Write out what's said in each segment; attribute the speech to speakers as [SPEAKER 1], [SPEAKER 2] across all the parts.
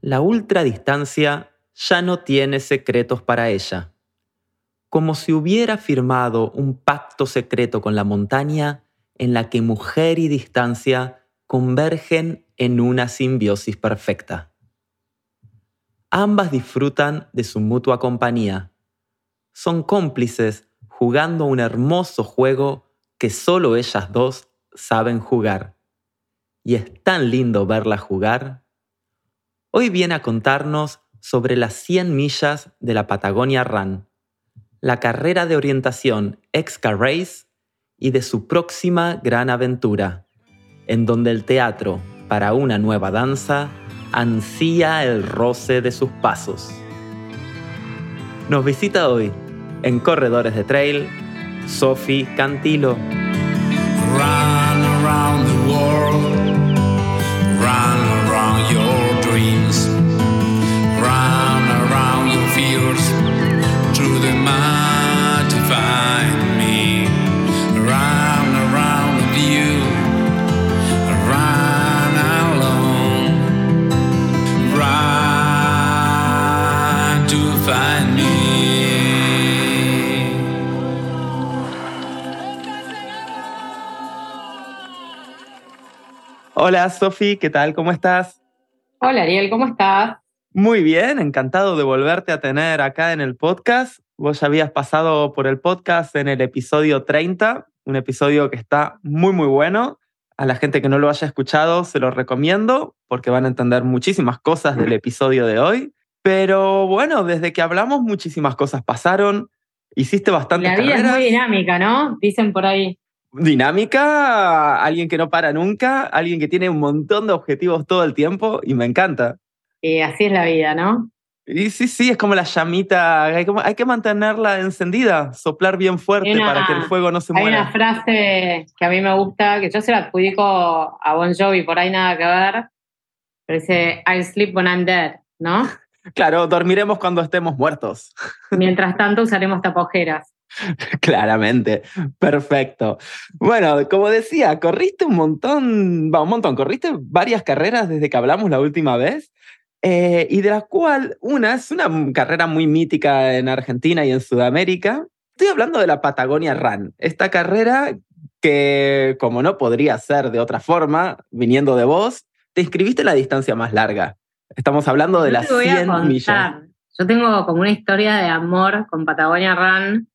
[SPEAKER 1] la ultradistancia ya no tiene secretos para ella. Como si hubiera firmado un pacto secreto con la montaña en la que mujer y distancia convergen en una simbiosis perfecta. Ambas disfrutan de su mutua compañía. Son cómplices jugando un hermoso juego que solo ellas dos saben jugar. Y es tan lindo verlas jugar. Hoy viene a contarnos sobre las 100 millas de la Patagonia Run, la carrera de orientación Exca Race y de su próxima gran aventura, en donde el teatro para una nueva danza ansía el roce de sus pasos. Nos visita hoy, en Corredores de Trail, Sophie Cantilo. Hola Sofi, ¿qué tal? ¿Cómo estás?
[SPEAKER 2] Hola Ariel, ¿cómo estás?
[SPEAKER 1] Muy bien, encantado de volverte a tener acá en el podcast. Vos ya habías pasado por el podcast en el episodio 30, un episodio que está muy, muy bueno. A la gente que no lo haya escuchado, se lo recomiendo porque van a entender muchísimas cosas del episodio de hoy. Pero bueno, desde que hablamos, muchísimas cosas pasaron. Hiciste bastante
[SPEAKER 2] La vida es muy dinámica, ¿no? Dicen por ahí
[SPEAKER 1] dinámica, alguien que no para nunca, alguien que tiene un montón de objetivos todo el tiempo y me encanta.
[SPEAKER 2] Y así es la vida, ¿no?
[SPEAKER 1] Y sí, sí, es como la llamita, hay, que mantenerla encendida, soplar bien fuerte para que el fuego no se muera.
[SPEAKER 2] Hay una frase que a mí me gusta, que yo se la adjudico a Bon Jovi, por ahí nada que ver, pero dice, I'll sleep when I'm dead, ¿no?
[SPEAKER 1] Claro, dormiremos cuando estemos muertos.
[SPEAKER 2] Mientras tanto usaremos tapojeras.
[SPEAKER 1] Claramente, perfecto. Bueno, como decía, corriste un montón, va, un montón, corriste varias carreras desde que hablamos la última vez, eh, y de las cual una es una carrera muy mítica en Argentina y en Sudamérica. Estoy hablando de la Patagonia Run, esta carrera que, como no podría ser de otra forma, viniendo de vos, te inscribiste en la distancia más larga. Estamos hablando de las 100 millas.
[SPEAKER 2] Yo tengo como una historia de amor con Patagonia Run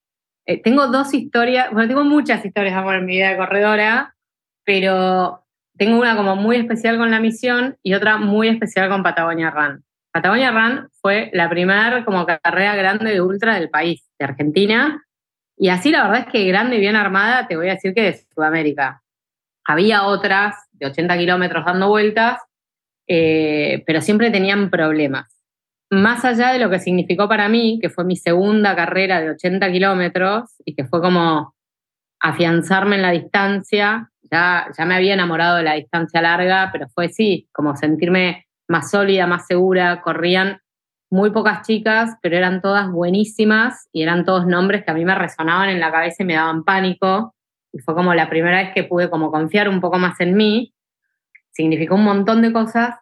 [SPEAKER 2] eh, tengo dos historias, bueno, tengo muchas historias de amor en mi vida de corredora, pero tengo una como muy especial con la misión y otra muy especial con Patagonia Run. Patagonia Run fue la primera como carrera grande de ultra del país, de Argentina, y así la verdad es que grande y bien armada, te voy a decir que de Sudamérica. Había otras de 80 kilómetros dando vueltas, eh, pero siempre tenían problemas más allá de lo que significó para mí, que fue mi segunda carrera de 80 kilómetros y que fue como afianzarme en la distancia, ya, ya me había enamorado de la distancia larga, pero fue sí, como sentirme más sólida, más segura, corrían muy pocas chicas, pero eran todas buenísimas y eran todos nombres que a mí me resonaban en la cabeza y me daban pánico. Y fue como la primera vez que pude como confiar un poco más en mí. Significó un montón de cosas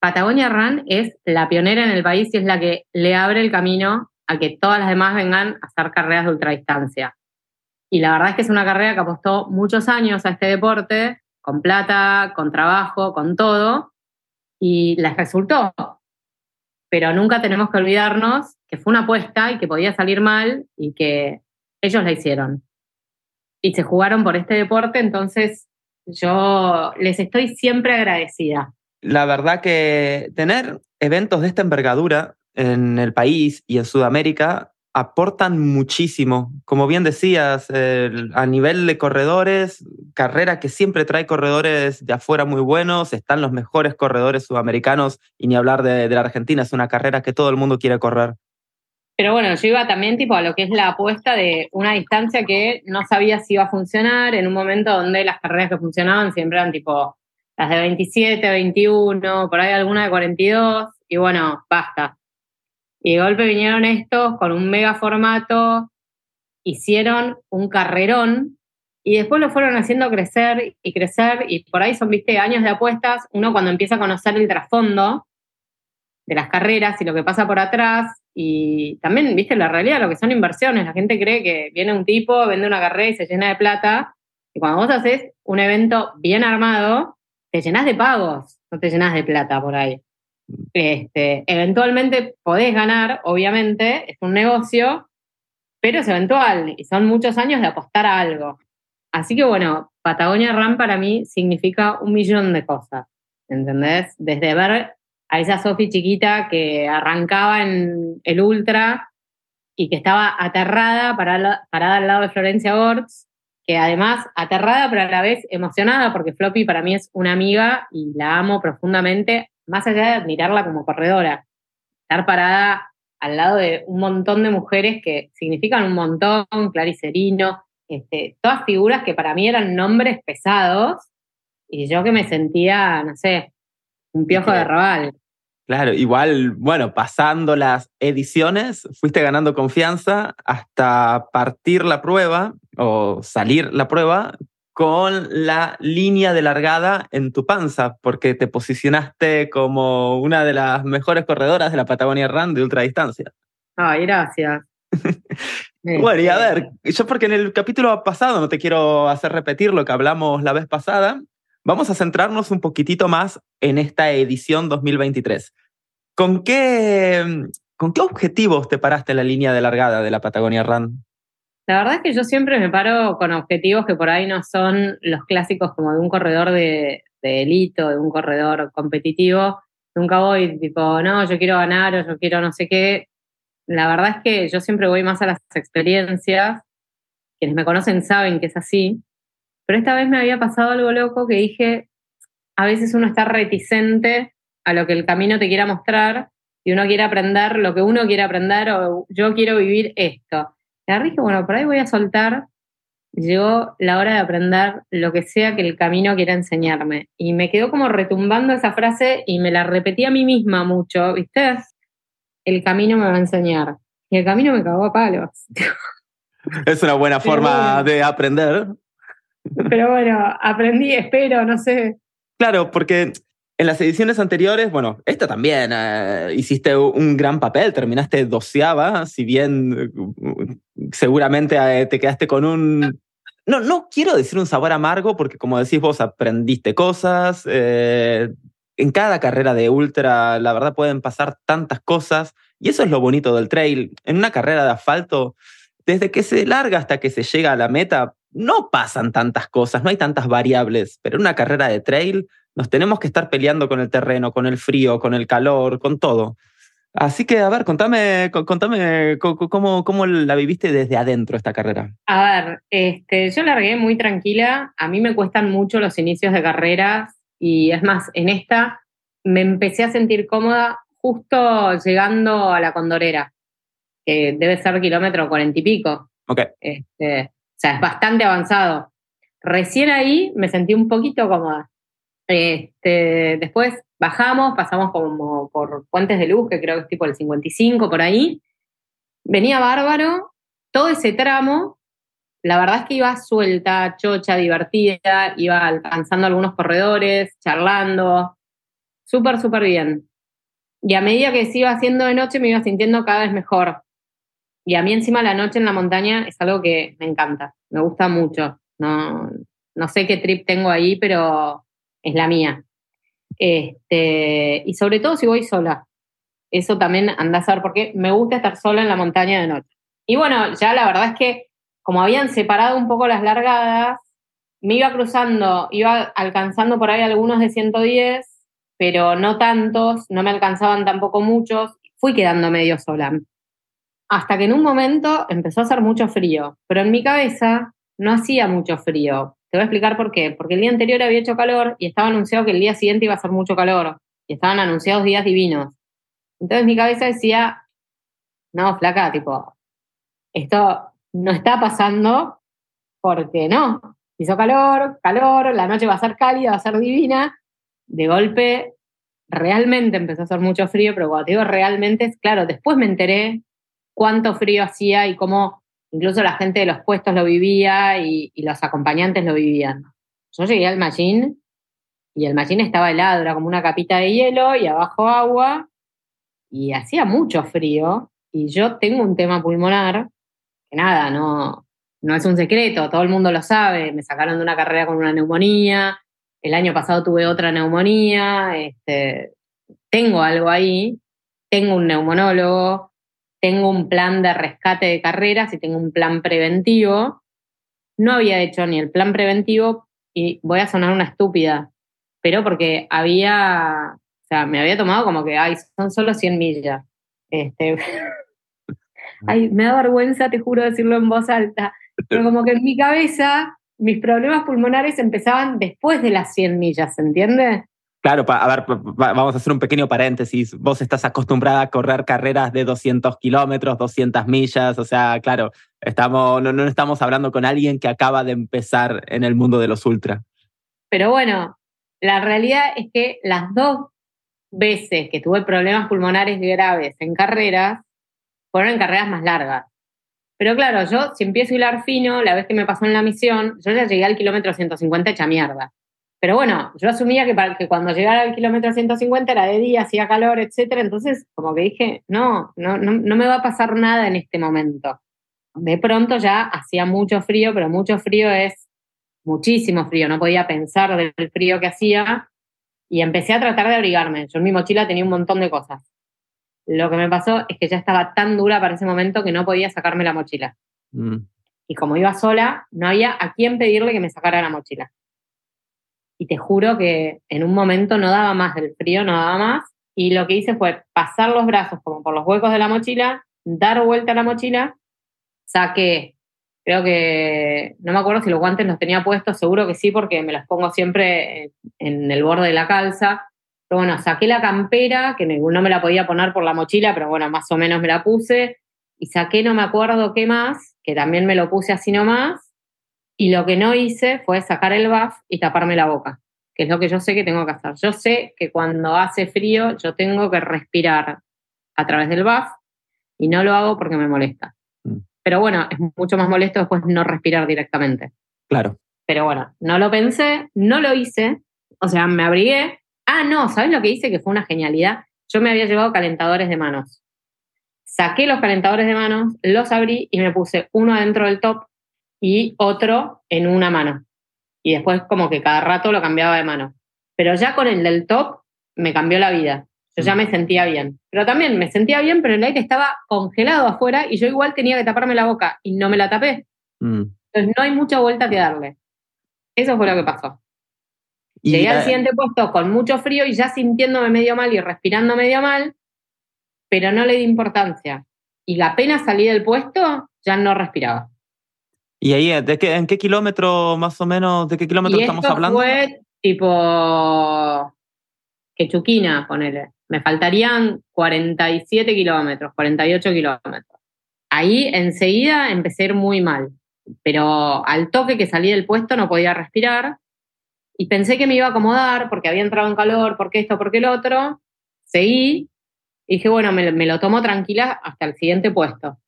[SPEAKER 2] Patagonia Run es la pionera en el país y es la que le abre el camino a que todas las demás vengan a hacer carreras de ultradistancia. Y la verdad es que es una carrera que apostó muchos años a este deporte, con plata, con trabajo, con todo, y les resultó. Pero nunca tenemos que olvidarnos que fue una apuesta y que podía salir mal y que ellos la hicieron. Y se jugaron por este deporte, entonces yo les estoy siempre agradecida
[SPEAKER 1] la verdad que tener eventos de esta envergadura en el país y en Sudamérica aportan muchísimo. Como bien decías, a nivel de corredores, carrera que siempre trae corredores de afuera muy buenos, están los mejores corredores sudamericanos y ni hablar de, de la Argentina, es una carrera que todo el mundo quiere correr.
[SPEAKER 2] Pero bueno, yo iba también tipo a lo que es la apuesta de una distancia que no sabía si iba a funcionar en un momento donde las carreras que funcionaban siempre eran tipo las de 27, 21, por ahí alguna de 42, y bueno, basta. Y de golpe vinieron estos con un mega formato, hicieron un carrerón y después lo fueron haciendo crecer y crecer y por ahí son, viste, años de apuestas, uno cuando empieza a conocer el trasfondo de las carreras y lo que pasa por atrás. Y también, viste, la realidad, lo que son inversiones. La gente cree que viene un tipo, vende una carrera y se llena de plata. Y cuando vos haces un evento bien armado, te llenas de pagos, no te llenas de plata por ahí. Este, eventualmente podés ganar, obviamente, es un negocio, pero es eventual y son muchos años de apostar a algo. Así que bueno, Patagonia Run para mí significa un millón de cosas, ¿entendés? Desde ver a esa Sofi chiquita que arrancaba en el ultra y que estaba aterrada parada, parada al lado de Florencia Gortz, además aterrada pero a la vez emocionada porque Floppy para mí es una amiga y la amo profundamente, más allá de admirarla como corredora. Estar parada al lado de un montón de mujeres que significan un montón, Claricerino, este, todas figuras que para mí eran nombres pesados y yo que me sentía, no sé, un piojo de rabal.
[SPEAKER 1] Claro, igual, bueno, pasando las ediciones, fuiste ganando confianza hasta partir la prueba o salir la prueba con la línea de largada en tu panza, porque te posicionaste como una de las mejores corredoras de la Patagonia Run de ultradistancia.
[SPEAKER 2] Ay, gracias.
[SPEAKER 1] bueno, y a ver, yo porque en el capítulo pasado no te quiero hacer repetir lo que hablamos la vez pasada, vamos a centrarnos un poquitito más en esta edición 2023. ¿Con qué, ¿Con qué objetivos te paraste en la línea de largada de la Patagonia Run?
[SPEAKER 2] La verdad es que yo siempre me paro con objetivos que por ahí no son los clásicos como de un corredor de, de elite de un corredor competitivo. Nunca voy tipo, no, yo quiero ganar o yo quiero no sé qué. La verdad es que yo siempre voy más a las experiencias. Quienes me conocen saben que es así. Pero esta vez me había pasado algo loco que dije, a veces uno está reticente a lo que el camino te quiera mostrar y uno quiere aprender lo que uno quiere aprender o yo quiero vivir esto. Y dije, bueno, por ahí voy a soltar. Llegó la hora de aprender lo que sea que el camino quiera enseñarme. Y me quedó como retumbando esa frase y me la repetí a mí misma mucho, ¿viste? El camino me va a enseñar. Y el camino me cagó a palos.
[SPEAKER 1] Es una buena forma de aprender.
[SPEAKER 2] Pero bueno, aprendí, espero, no sé.
[SPEAKER 1] Claro, porque en las ediciones anteriores, bueno, esta también, eh, hiciste un gran papel, terminaste doceava, si bien seguramente eh, te quedaste con un... No, no quiero decir un sabor amargo, porque como decís vos, aprendiste cosas. Eh, en cada carrera de ultra, la verdad, pueden pasar tantas cosas. Y eso es lo bonito del trail. En una carrera de asfalto, desde que se larga hasta que se llega a la meta, no pasan tantas cosas, no hay tantas variables. Pero en una carrera de trail, nos tenemos que estar peleando con el terreno, con el frío, con el calor, con todo. Así que, a ver, contame, contame cómo, cómo la viviste desde adentro esta carrera.
[SPEAKER 2] A ver, este, yo largué muy tranquila. A mí me cuestan mucho los inicios de carreras y es más, en esta me empecé a sentir cómoda justo llegando a la Condorera, que debe ser kilómetro cuarenta y pico.
[SPEAKER 1] Ok.
[SPEAKER 2] Este, o sea, es bastante avanzado. Recién ahí me sentí un poquito cómoda. Este, después bajamos, pasamos como por Puentes de Luz, que creo que es tipo el 55 por ahí. Venía bárbaro, todo ese tramo, la verdad es que iba suelta, chocha, divertida, iba alcanzando algunos corredores, charlando, súper, súper bien. Y a medida que se iba haciendo de noche me iba sintiendo cada vez mejor. Y a mí encima la noche en la montaña es algo que me encanta, me gusta mucho. No, no sé qué trip tengo ahí, pero es la mía. Este, y sobre todo si voy sola. Eso también anda a saber porque me gusta estar sola en la montaña de noche. Y bueno, ya la verdad es que como habían separado un poco las largadas, me iba cruzando, iba alcanzando por ahí algunos de 110, pero no tantos, no me alcanzaban tampoco muchos, fui quedando medio sola. Hasta que en un momento empezó a hacer mucho frío, pero en mi cabeza no hacía mucho frío. Te voy a explicar por qué. Porque el día anterior había hecho calor y estaba anunciado que el día siguiente iba a hacer mucho calor. Y estaban anunciados días divinos. Entonces mi cabeza decía, no, flaca, tipo, esto no está pasando porque no. Hizo calor, calor, la noche va a ser cálida, va a ser divina. De golpe, realmente empezó a hacer mucho frío, pero cuando te digo realmente, claro, después me enteré cuánto frío hacía y cómo Incluso la gente de los puestos lo vivía y, los acompañantes lo vivían. Yo llegué al machine y el machine estaba helado, era como una capita de hielo y abajo agua. y hacía mucho frío y yo tengo un tema pulmonar que nada, no, no es un secreto, todo el mundo lo sabe, me sacaron de una carrera con una neumonía, el año pasado tuve otra neumonía, este, tengo algo ahí, tengo un neumonólogo, tengo un plan de rescate de carreras y tengo un plan preventivo. No había hecho ni el plan preventivo y voy a sonar una estúpida, pero porque había, o sea, me había tomado como que, ay, son solo 100 millas. Este, ay, me da vergüenza, te juro, decirlo en voz alta, pero como que en mi cabeza mis problemas pulmonares empezaban después de las 100 millas, ¿se entiende?
[SPEAKER 1] Claro, a ver, vamos a hacer un pequeño paréntesis. Vos estás acostumbrada a correr carreras de 200 kilómetros, 200 millas, o sea, claro, estamos, no, no estamos hablando con alguien que acaba de empezar en el mundo de los ultra.
[SPEAKER 2] Pero bueno, la realidad es que las dos veces que tuve problemas pulmonares graves en carreras, fueron en carreras más largas. Pero claro, yo si empiezo a hilar fino, la vez que me pasó en la misión, yo ya llegué al kilómetro 150 hecha mierda. Pero bueno, yo asumía que, para, que cuando llegara al kilómetro 150 era de día, hacía calor, etcétera. Entonces, como que dije, no, no, no, no me va a pasar nada en este momento. De pronto ya hacía mucho frío, pero mucho frío es muchísimo frío. No podía pensar del frío que hacía y empecé a tratar de abrigarme. Yo en mi mochila tenía un montón de cosas. Lo que me pasó es que ya estaba tan dura para ese momento que no podía sacarme la mochila. Mm. Y como iba sola, no había a quién pedirle que me sacara la mochila. Y te juro que en un momento no daba más del frío, no daba más. Y lo que hice fue pasar los brazos como por los huecos de la mochila, dar vuelta a la mochila, saqué, creo que, no me acuerdo si los guantes los tenía puestos, seguro que sí, porque me los pongo siempre en el borde de la calza. Pero bueno, saqué la campera, que no me la podía poner por la mochila, pero bueno, más o menos me la puse. Y saqué, no me acuerdo qué más, que también me lo puse así nomás. Y lo que no hice fue sacar el buff y taparme la boca, que es lo que yo sé que tengo que hacer. Yo sé que cuando hace frío yo tengo que respirar a través del buff y no lo hago porque me molesta. Mm. Pero bueno, es mucho más molesto después no respirar directamente.
[SPEAKER 1] Claro.
[SPEAKER 2] Pero bueno, no lo pensé, no lo hice, o sea, me abrigué, Ah, no, ¿sabes lo que hice? Que fue una genialidad. Yo me había llevado calentadores de manos. Saqué los calentadores de manos, los abrí y me puse uno adentro del top y otro en una mano. Y después como que cada rato lo cambiaba de mano. Pero ya con el del top me cambió la vida. Yo ya me sentía bien. Pero también me sentía bien, pero el aire estaba congelado afuera y yo igual tenía que taparme la boca y no me la tapé. Mm. Entonces no hay mucha vuelta que darle. Eso fue lo que pasó. Llegué al siguiente puesto con mucho frío y ya sintiéndome medio mal y respirando medio mal, pero no le di importancia. Y apenas salí del puesto, ya no respiraba.
[SPEAKER 1] ¿Y ahí de qué, en qué kilómetro más o menos, de qué kilómetro estamos hablando?
[SPEAKER 2] Fue tipo Quechuquina, ponele. Me faltarían 47 kilómetros, 48 kilómetros. Ahí enseguida empecé a ir muy mal, pero al toque que salí del puesto no podía respirar y pensé que me iba a acomodar porque había entrado en calor, porque esto, porque el otro. Seguí y dije, bueno, me, lo tomo tranquila hasta el siguiente puesto.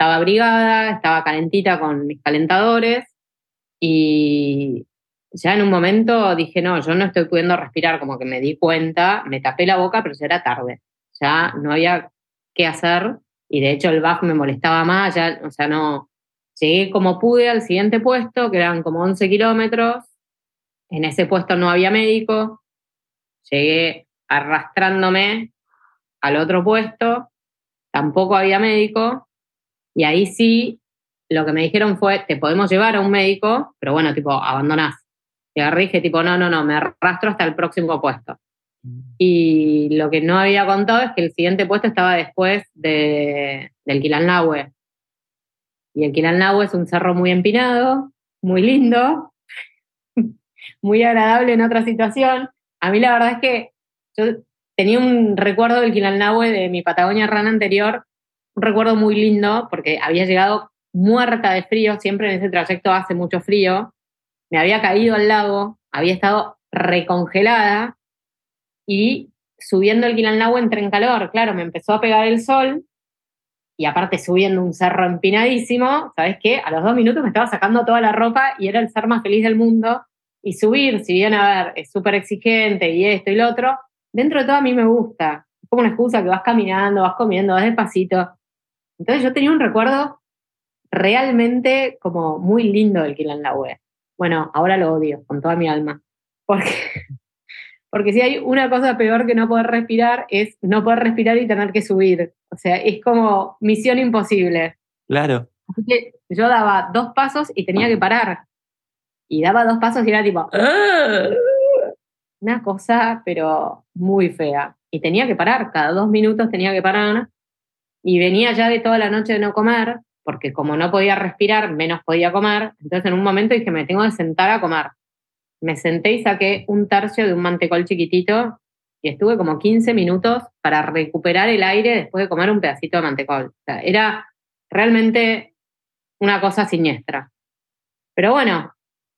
[SPEAKER 2] Estaba abrigada, estaba calentita con mis calentadores y ya en un momento dije, no, yo no estoy pudiendo respirar, como que me di cuenta, me tapé la boca, pero ya era tarde. Ya no había qué hacer y de hecho el bajo me molestaba más, ya, o sea, no. Llegué como pude al siguiente puesto, que eran como 11 kilómetros, en ese puesto no había médico, llegué arrastrándome al otro puesto, tampoco había médico, y ahí sí, lo que me dijeron fue, te podemos llevar a un médico, pero bueno, tipo, abandonás. Y agarré dije, tipo, no, no, no, me arrastro hasta el próximo puesto. Mm. Y lo que no había contado es que el siguiente puesto estaba después de, del Quilalnahue. Y el Quilalnahue es un cerro muy empinado, muy lindo, muy agradable en otra situación. A mí la verdad es que yo tenía un recuerdo del Quilalnahue de mi Patagonia Rana anterior, un recuerdo muy lindo porque había llegado muerta de frío, siempre en ese trayecto hace mucho frío, me había caído al lago, había estado recongelada y subiendo el Quilalnahue entré en calor, claro, me empezó a pegar el sol y aparte subiendo un cerro empinadísimo, ¿sabes qué? A los dos minutos me estaba sacando toda la ropa y era el ser más feliz del mundo y subir, si bien, a ver, es súper exigente y esto y lo otro, dentro de todo a mí me gusta. como una excusa que vas caminando, vas comiendo, vas despacito. Entonces yo tenía un recuerdo realmente como muy lindo del Kilauea. Bueno, ahora lo odio con toda mi alma. Porque, porque si hay una cosa peor que no poder respirar es no poder respirar y tener que subir. O sea, es como misión imposible.
[SPEAKER 1] Claro.
[SPEAKER 2] Así que yo daba dos pasos y tenía que parar. Y daba dos pasos y era tipo, ¡Ah! una cosa, pero muy fea. Y tenía que parar, cada dos minutos tenía que parar. Y venía ya de toda la noche de no comer, porque como no podía respirar, menos podía comer. Entonces en un momento dije, me tengo que sentar a comer. Me senté y saqué un tercio de un mantecol chiquitito y estuve como 15 minutos para recuperar el aire después de comer un pedacito de mantecol. Era realmente una cosa siniestra. Pero bueno,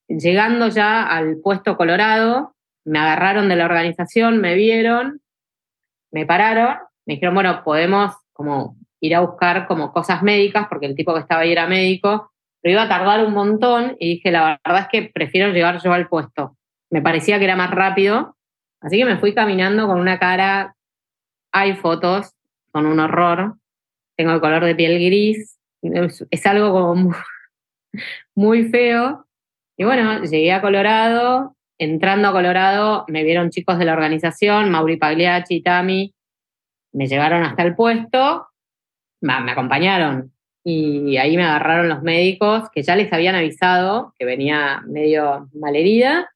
[SPEAKER 2] llegando ya al puesto Colorado, me agarraron de la organización, me vieron, me pararon, me dijeron, bueno, podemos como ir a buscar como cosas médicas, porque el tipo que estaba ahí era médico, pero iba a tardar un montón y dije, la verdad es que prefiero llegar yo al puesto. Me parecía que era más rápido, así que me fui caminando con una cara, hay fotos, con un horror, tengo el color de piel gris, es, algo como muy, muy feo. Y bueno, llegué a Colorado, entrando a Colorado me vieron chicos de la organización, Mauri Pagliacci, Tami, me llevaron hasta el puesto, me acompañaron y ahí me agarraron los médicos que ya les habían avisado que venía medio malherida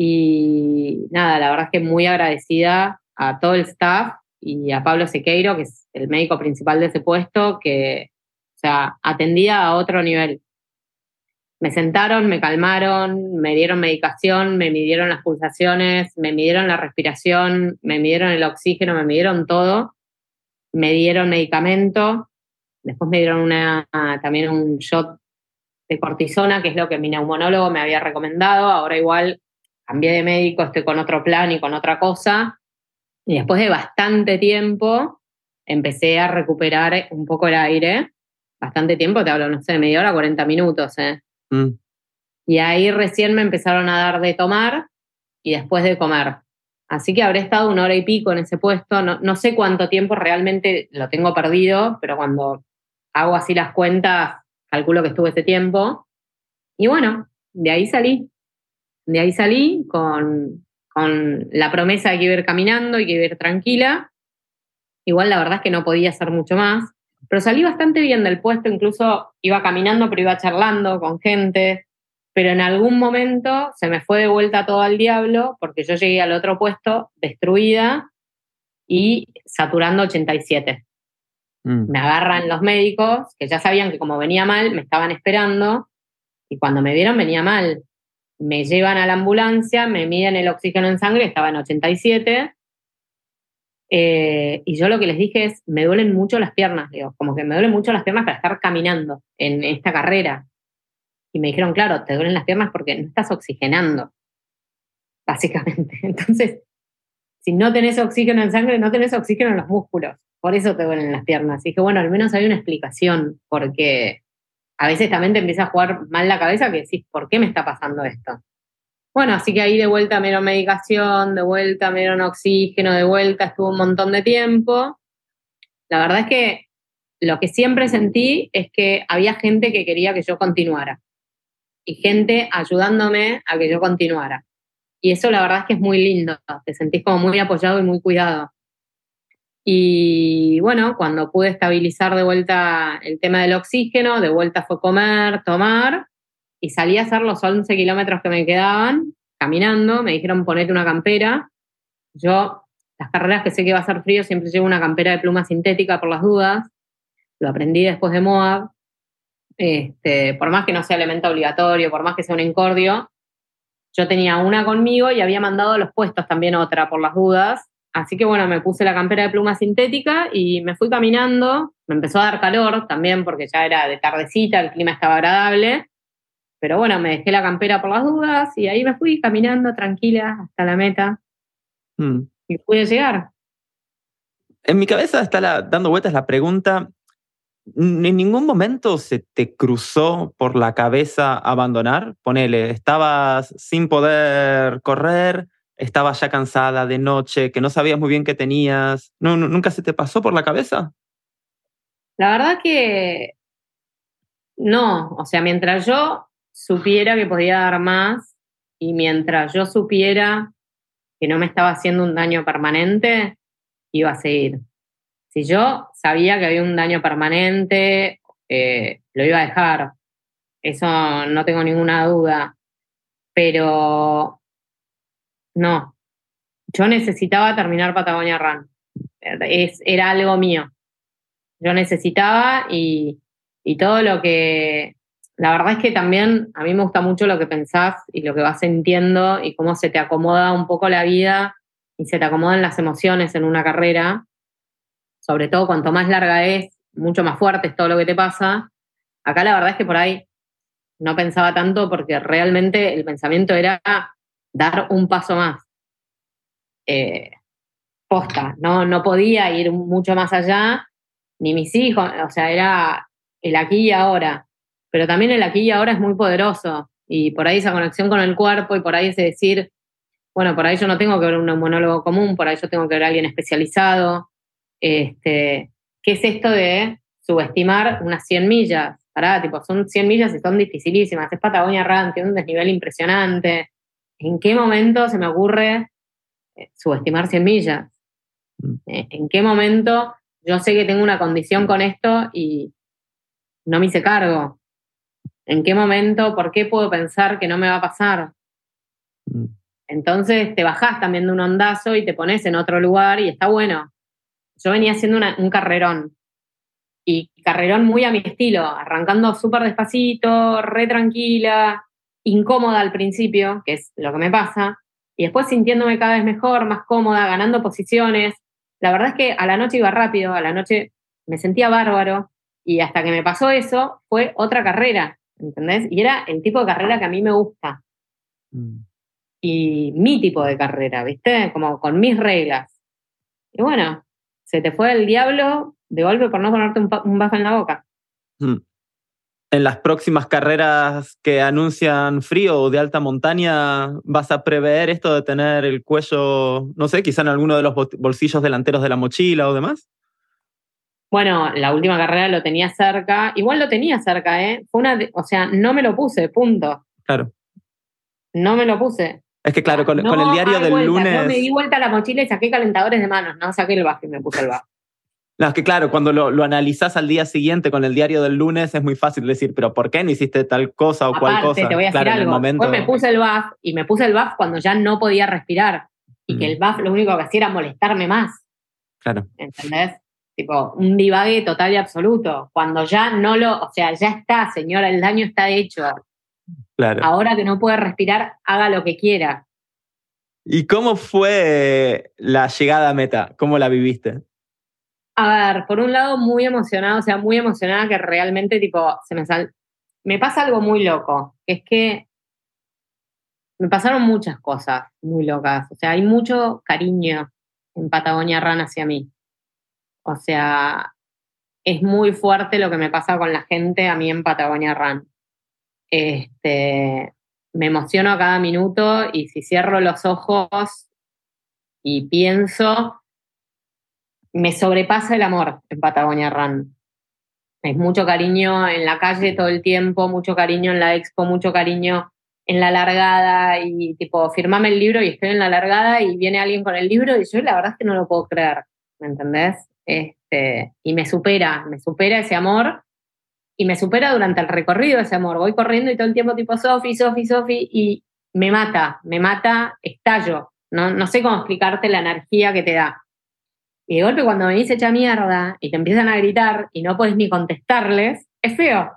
[SPEAKER 2] y nada, la verdad es que muy agradecida a todo el staff y a Pablo Sequeiro, que es el médico principal de ese puesto, que o sea, atendía a otro nivel. Me sentaron, me calmaron, me dieron medicación, me midieron las pulsaciones, me midieron la respiración, me midieron el oxígeno, me midieron todo, me dieron medicamento, después me dieron una, también un shot de cortisona, que es lo que mi neumonólogo me había recomendado. Ahora igual cambié de médico, estoy con otro plan y con otra cosa. Y después de bastante tiempo empecé a recuperar un poco el aire. Bastante tiempo, te hablo, no sé, media hora, 40 minutos. ¿eh? Mm. Y ahí recién me empezaron a dar de tomar y después de comer. Así que habré estado una hora y pico en ese puesto. No, no sé cuánto tiempo realmente lo tengo perdido, pero cuando hago así las cuentas, calculo que estuve ese tiempo. Y bueno, de ahí salí. De ahí salí con, con la promesa de que iba a ir caminando y que iba a ir tranquila. Igual la verdad es que no podía hacer mucho más. Pero salí bastante bien del puesto, incluso iba caminando, pero iba charlando con gente. Pero en algún momento se me fue de vuelta todo al diablo porque yo llegué al otro puesto destruida y saturando 87. Mm. Me agarran los médicos, que ya sabían que como venía mal, me estaban esperando, y cuando me vieron venía mal. Me llevan a la ambulancia, me miden el oxígeno en sangre, estaba en 87, eh, y yo lo que les dije es, me duelen mucho las piernas, digo, como que me duelen mucho las piernas para estar caminando en esta carrera. Y me dijeron, claro, te duelen las piernas porque no estás oxigenando, básicamente. Entonces, si no tenés oxígeno en sangre, no tenés oxígeno en los músculos. Por eso te duelen las piernas. Y dije, bueno, al menos hay una explicación, porque a veces también te empieza a jugar mal la cabeza que decís, ¿por qué me está pasando esto? Bueno, así que ahí de vuelta me dieron medicación, de vuelta me dieron oxígeno, de vuelta estuvo un montón de tiempo. La verdad es que lo que siempre sentí es que había gente que quería que yo continuara y gente ayudándome a que yo continuara. Y eso la verdad es que es muy lindo, te sentís como muy apoyado y muy cuidado. Y bueno, cuando pude estabilizar de vuelta el tema del oxígeno, de vuelta fue comer, tomar, y salí a hacer los 11 kilómetros que me quedaban caminando, me dijeron ponete una campera. Yo, las carreras que sé que va a ser frío, siempre llevo una campera de pluma sintética por las dudas. Lo aprendí después de Moab. Este, por más que no sea elemento obligatorio, por más que sea un incordio, yo tenía una conmigo y había mandado a los puestos también otra por las dudas. Así que bueno, me puse la campera de pluma sintética y me fui caminando. Me empezó a dar calor también porque ya era de tardecita, el clima estaba agradable. Pero bueno, me dejé la campera por las dudas y ahí me fui caminando tranquila hasta la meta mm. y pude llegar.
[SPEAKER 1] En mi cabeza está dando vueltas la pregunta, ¿en ningún momento se te cruzó por la cabeza abandonar? Ponele, estabas sin poder correr, estabas ya cansada de noche, que no sabías muy bien qué tenías? ¿No, ¿Nunca se te pasó por la cabeza?
[SPEAKER 2] La verdad que no, o sea, mientras yo supiera que podía dar más y mientras yo supiera que no me estaba haciendo un daño permanente, iba a seguir. Si yo sabía que había un daño permanente, eh, lo iba a dejar. Eso no tengo ninguna duda. Pero no, yo necesitaba terminar Patagonia Run. Es, era algo mío. Yo necesitaba y, y todo lo que... La verdad es que también a mí me gusta mucho lo que pensás y lo que vas sintiendo y cómo se te acomoda un poco la vida y se te acomodan las emociones en una carrera. Sobre todo cuanto más larga es, mucho más fuerte es todo lo que te pasa. Acá la verdad es que por ahí no pensaba tanto porque realmente el pensamiento era dar un paso más. Eh, posta, ¿no? no podía ir mucho más allá, ni mis hijos, o sea, era el aquí y ahora. Pero también el aquí y ahora es muy poderoso y por ahí esa conexión con el cuerpo y por ahí ese decir, bueno, por ahí yo no tengo que ver un monólogo común, por ahí yo tengo que ver a alguien especializado. Este, ¿Qué es esto de subestimar unas 100 millas? Pará, tipo, son 100 millas y son dificilísimas. Es Patagonia Run, tiene un desnivel impresionante. ¿En qué momento se me ocurre eh, subestimar 100 millas? Mm. Eh, ¿En qué momento yo sé que tengo una condición con esto y, no me hice cargo. ¿En qué momento, por qué puedo pensar que no me va a pasar? Mm. Entonces te bajás también de un ondazo y te pones en otro lugar y está bueno. Yo venía haciendo un carrerón y carrerón muy a mi estilo, arrancando súper despacito, re tranquila, incómoda al principio, que es lo que me pasa, y después sintiéndome cada vez mejor, más cómoda, ganando posiciones. La verdad es que a la noche iba rápido, a la noche me sentía bárbaro, y hasta que me pasó eso, fue otra carrera, ¿entendés? Y era el tipo de carrera que a mí me gusta. Mm. Y mi tipo de carrera, ¿viste? Como con mis reglas. Y bueno, se te fue el diablo de golpe por no ponerte un, un en la boca. Mm.
[SPEAKER 1] En las próximas carreras que anuncian frío o de alta montaña, ¿vas a prever esto de tener el cuello, no sé, quizá en alguno de los bolsillos delanteros de la mochila o demás?
[SPEAKER 2] Bueno, la última carrera lo tenía cerca, igual lo tenía cerca, ¿eh? Fue una, o sea, no me lo puse, punto.
[SPEAKER 1] Claro.
[SPEAKER 2] No me lo puse.
[SPEAKER 1] Es que claro, con, el diario del lunes.
[SPEAKER 2] No me di vuelta a la mochila y saqué calentadores de manos, no saqué el bajo y me puse el bajo.
[SPEAKER 1] No, es que claro, cuando lo, lo, analizás al día siguiente con el diario del lunes es muy fácil decir, pero ¿por qué no hiciste tal cosa o cual cosa?
[SPEAKER 2] Te voy a decir algo. Momento... me puse el buff y me puse el buff cuando ya no podía respirar y que mm. el buff lo único que hacía era molestarme más.
[SPEAKER 1] Claro.
[SPEAKER 2] ¿Entendés? Tipo, un divague total y absoluto. Cuando ya no lo, o sea, ya está, señora, el daño está hecho.
[SPEAKER 1] Claro.
[SPEAKER 2] Ahora que no puede respirar, haga lo que quiera.
[SPEAKER 1] ¿Y cómo fue la llegada a meta? ¿Cómo la viviste?
[SPEAKER 2] A ver, por un lado, muy emocionada, o sea, muy emocionada que realmente, tipo, se me sal... Me pasa algo muy loco, que es que me pasaron muchas cosas muy locas. O sea, hay mucho cariño en Patagonia Run hacia mí. O sea, es muy fuerte lo que me pasa con la gente a mí en Patagonia Run. Este, me emociono a cada minuto y si cierro los ojos y pienso, me sobrepasa el amor en Patagonia Run. Es mucho cariño en la calle todo el tiempo, mucho cariño en la expo, mucho cariño en la largada y tipo, firmame el libro y estoy en la largada y viene alguien con el libro y yo la verdad es que no lo puedo creer, ¿me entendés? Este, y me supera, me supera ese amor y me supera durante el recorrido ese amor. Voy corriendo y todo el tiempo tipo Sofi, Sofi, Sofi y me mata, me mata, estallo. No, no sé cómo explicarte la energía que te da. Y de golpe cuando dice hecha mierda y te empiezan a gritar y no puedes ni contestarles, es feo.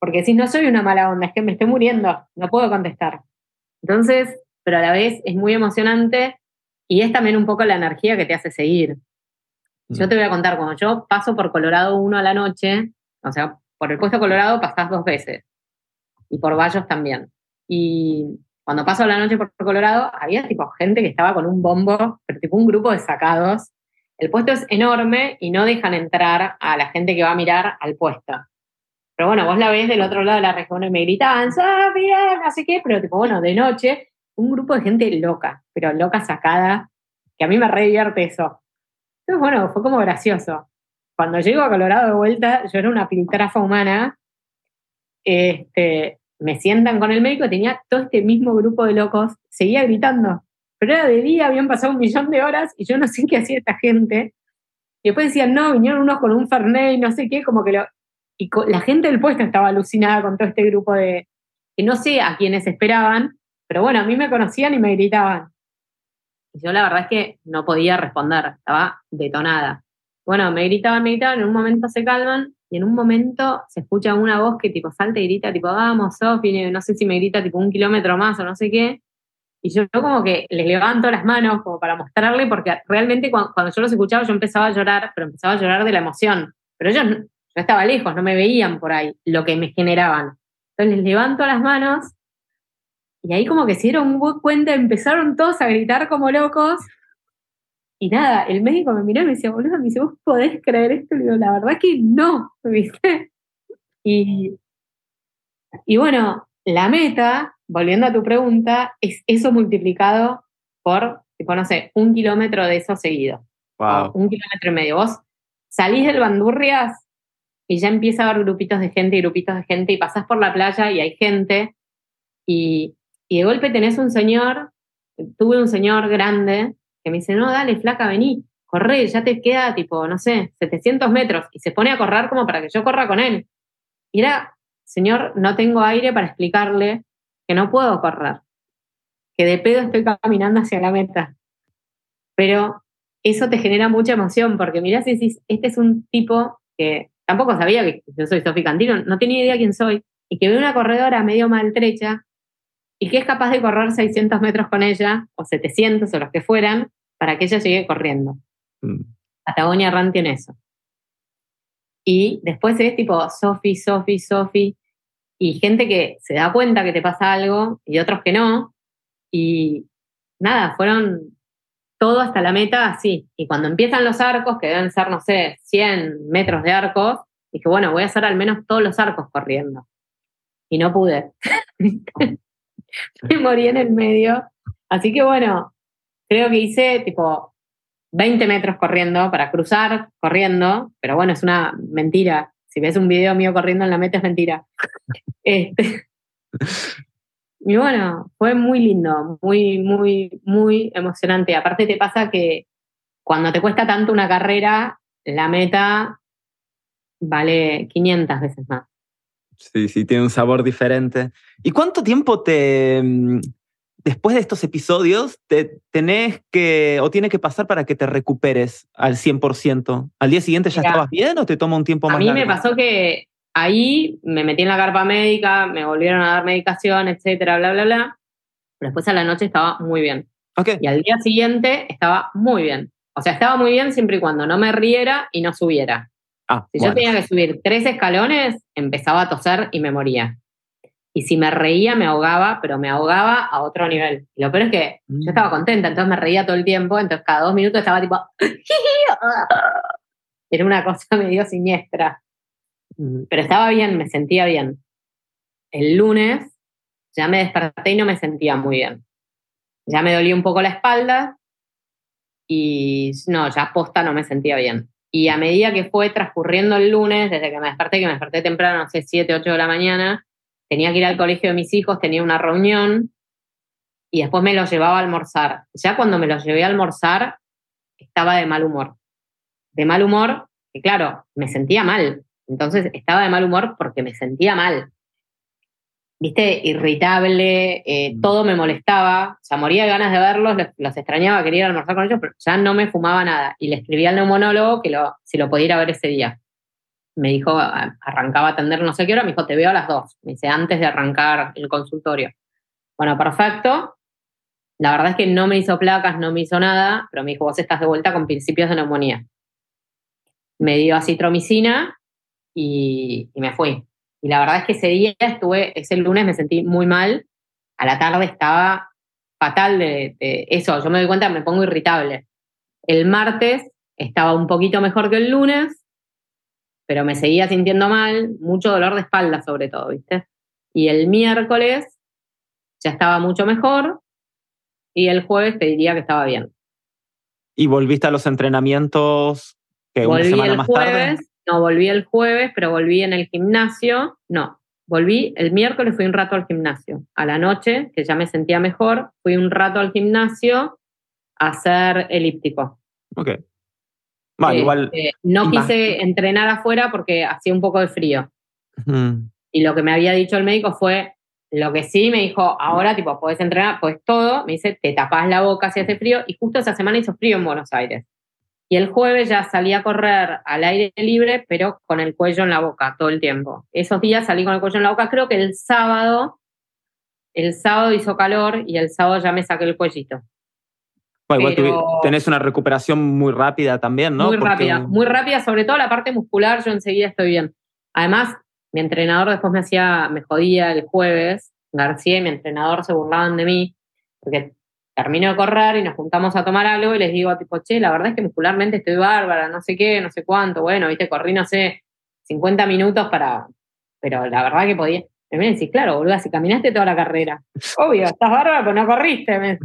[SPEAKER 2] Porque si no soy una mala onda, es que me estoy muriendo, no puedo contestar. Entonces, pero a la vez es muy emocionante y es también un poco la energía que te hace seguir. Yo mm. te voy a contar, cuando yo paso por Colorado 1 a la noche, o sea, por el puesto Colorado pasás dos veces, y por Vallos también. Y cuando paso la noche por Colorado, había tipo gente que estaba con un bombo, pero tipo un grupo de sacados. El puesto es enorme y no dejan entrar a la gente que va a mirar al puesto. Pero bueno, vos la ves del otro lado de la región y me gritaban, Sofía, no sé qué, pero tipo, bueno, de noche. un grupo de gente loca, pero loca sacada, que a mí me re divierte eso. Entonces, bueno, fue como gracioso. Cuando llego a Colorado de vuelta, yo era una piltrafa humana, este, me sientan con el médico, tenía todo este mismo grupo de locos, seguía gritando, pero era de día, habían pasado un millón de horas y yo no sé qué hacía esta gente. Y después decían, no, vinieron unos con un Fernet y no sé qué, como que lo... Y la gente del puesto estaba alucinada con todo este grupo de... que no sé a quiénes esperaban, pero bueno, a mí me conocían y me gritaban. Y yo la verdad es que no podía responder, estaba detonada. Bueno, me gritaban, me gritaban, en un momento se calman y en un momento se escucha una voz que tipo salta y grita, tipo, vamos, Sofi, no sé si me grita tipo un kilómetro más o no sé qué. Y yo como que les levanto las manos como para mostrarle, porque realmente cuando, yo los escuchaba yo empezaba a llorar, pero empezaba a llorar de la emoción. Pero ellos, no estaba lejos, no me veían por ahí lo que me generaban. Entonces les levanto las manos y ahí como que se dieron cuenta, empezaron todos a gritar como locos. Y nada, el médico me miró y me decía, boludo, me dice, ¿vos podés creer esto? Y digo, la verdad que no, ¿viste? Y, y bueno, la meta, volviendo a tu pregunta, es eso multiplicado por, tipo, no sé, un kilómetro de eso seguido. un kilómetro y medio. Vos salís del Bandurrias y ya empieza a haber grupitos de gente y grupitos de gente y pasás por la playa y hay gente y, y de golpe tenés un señor, tuve un señor grande que me dice, no, dale, flaca, vení, corre, ya te queda tipo, no sé, 700 metros y se pone a correr como para que yo corra con él. Y era Señor, no tengo aire para explicarle que no puedo correr, que de pedo estoy caminando hacia la meta. Pero eso te genera mucha emoción, porque mirás y decís, este es un tipo que tampoco sabía que yo soy Sofi Cantino, no tenía idea quién soy, y que ve una corredora medio maltrecha y que es capaz de correr 600 metros con ella, o 700 o los que fueran, para que ella llegue corriendo. Mm. Patagonia Run tiene eso. Y después es tipo Sofi, Sofi, Sofi, y gente que se da cuenta que te pasa algo y otros que no. Y nada, fueron todo hasta la meta así. Y cuando empiezan los arcos, que deben ser, no sé, 100 metros de arcos, dije, bueno, voy a hacer al menos todos los arcos corriendo. Y no pude. Me morí en el medio. Así que bueno, creo que hice tipo 20 metros corriendo para cruzar, corriendo, pero bueno, es una mentira. Si ves un video mío corriendo en la meta es mentira. Este, y bueno, fue muy lindo, muy, muy, muy emocionante. Aparte te pasa que cuando te cuesta tanto una carrera, la meta vale 500 veces más.
[SPEAKER 1] Sí, sí, tiene un sabor diferente. ¿Y cuánto tiempo te, mm, después de estos episodios, te tenés que, o tiene que pasar para que te recuperes al 100%? ¿Al día siguiente ya estabas bien o te toma un tiempo más?
[SPEAKER 2] A mí me pasó que ahí me metí en la carpa médica, me volvieron a dar medicación, etcétera, bla, bla, bla. Pero después a la noche estaba muy bien.
[SPEAKER 1] Okay.
[SPEAKER 2] Y al día siguiente estaba muy bien. O sea, estaba muy bien siempre y cuando no me riera y no subiera.
[SPEAKER 1] Ah,
[SPEAKER 2] si yo tenía que subir tres escalones, empezaba a toser y me moría. Y si me reía, me ahogaba, pero me ahogaba a otro nivel. Y lo peor es que yo estaba mm. contenta, entonces me reía todo el tiempo, entonces cada dos minutos estaba tipo... Era una cosa medio siniestra. Mm. Pero estaba bien, me sentía bien. El lunes ya me desperté y no me sentía muy bien. Ya me dolía un poco la espalda y no, ya posta no me sentía bien. Y a medida que fue transcurriendo el lunes, desde que me desperté, que me desperté temprano, no sé, 7, 8 de la mañana, tenía que ir al colegio de mis hijos, tenía una reunión y después me los llevaba a almorzar. Ya cuando me los llevé a almorzar, estaba de mal humor. De mal humor, que claro, me sentía mal. Entonces estaba de mal humor porque me sentía mal. Viste, irritable, eh, mm. todo me molestaba, o sea, moría de ganas de verlos, los, extrañaba, quería ir a almorzar con ellos, pero ya no me fumaba nada. Y le escribí al neumonólogo que lo, si lo podía ver ese día me dijo, arrancaba a atender no sé qué hora, me dijo, te veo a las dos, me dice, antes de arrancar el consultorio. Bueno, perfecto. La verdad es que no me hizo placas, no me hizo nada, pero me dijo, vos estás de vuelta con principios de neumonía. Me dio acitromicina y, y me fui. Y la verdad es que ese día estuve, ese lunes me sentí muy mal, a la tarde estaba fatal de, de eso, yo me doy cuenta, me pongo irritable. El martes estaba un poquito mejor que el lunes, pero me seguía sintiendo mal, mucho dolor de espalda sobre todo, ¿viste? Y el miércoles ya estaba mucho mejor y el jueves te diría que estaba bien.
[SPEAKER 1] ¿Y volviste a los entrenamientos que
[SPEAKER 2] volví
[SPEAKER 1] una semana
[SPEAKER 2] el
[SPEAKER 1] más
[SPEAKER 2] jueves,
[SPEAKER 1] tarde?
[SPEAKER 2] No volví el jueves, pero volví en el gimnasio, no, volví el miércoles, fui un rato al gimnasio. A la noche, que ya me sentía mejor, fui un rato al gimnasio a hacer elíptico.
[SPEAKER 1] Ok. Vale,
[SPEAKER 2] Eh,
[SPEAKER 1] igual.
[SPEAKER 2] eh, no quise entrenar afuera porque hacía un poco de frío. Y lo que me había dicho el médico fue, lo que sí me dijo, ahora tipo, podés entrenar, pues todo, me dice, te tapás la boca si hace frío, y justo esa semana hizo frío en Buenos Aires. Y el jueves ya salí a correr al aire libre, pero con el cuello en la boca todo el tiempo. Esos días salí con el cuello en la boca, creo que el sábado, el sábado hizo calor y el sábado ya me saqué el cuellito.
[SPEAKER 1] bueno, igual tenés una recuperación muy rápida también, ¿no?
[SPEAKER 2] muy
[SPEAKER 1] Porque-
[SPEAKER 2] rápida, muy rápida, sobre todo la parte muscular, yo enseguida estoy bien. Además, mi entrenador después me hacía, me jodía el jueves, García y mi entrenador se burlaban de mí, porque termino de correr y nos juntamos a tomar algo y les digo, tipo, che, la verdad es que muscularmente estoy bárbara, no sé qué, no sé cuánto, bueno, viste, corrí, no sé, 50 minutos para, pero la verdad que podía. Y me decís, claro, boludo, si caminaste toda la carrera. Obvio, estás bárbara, pero no corriste. me-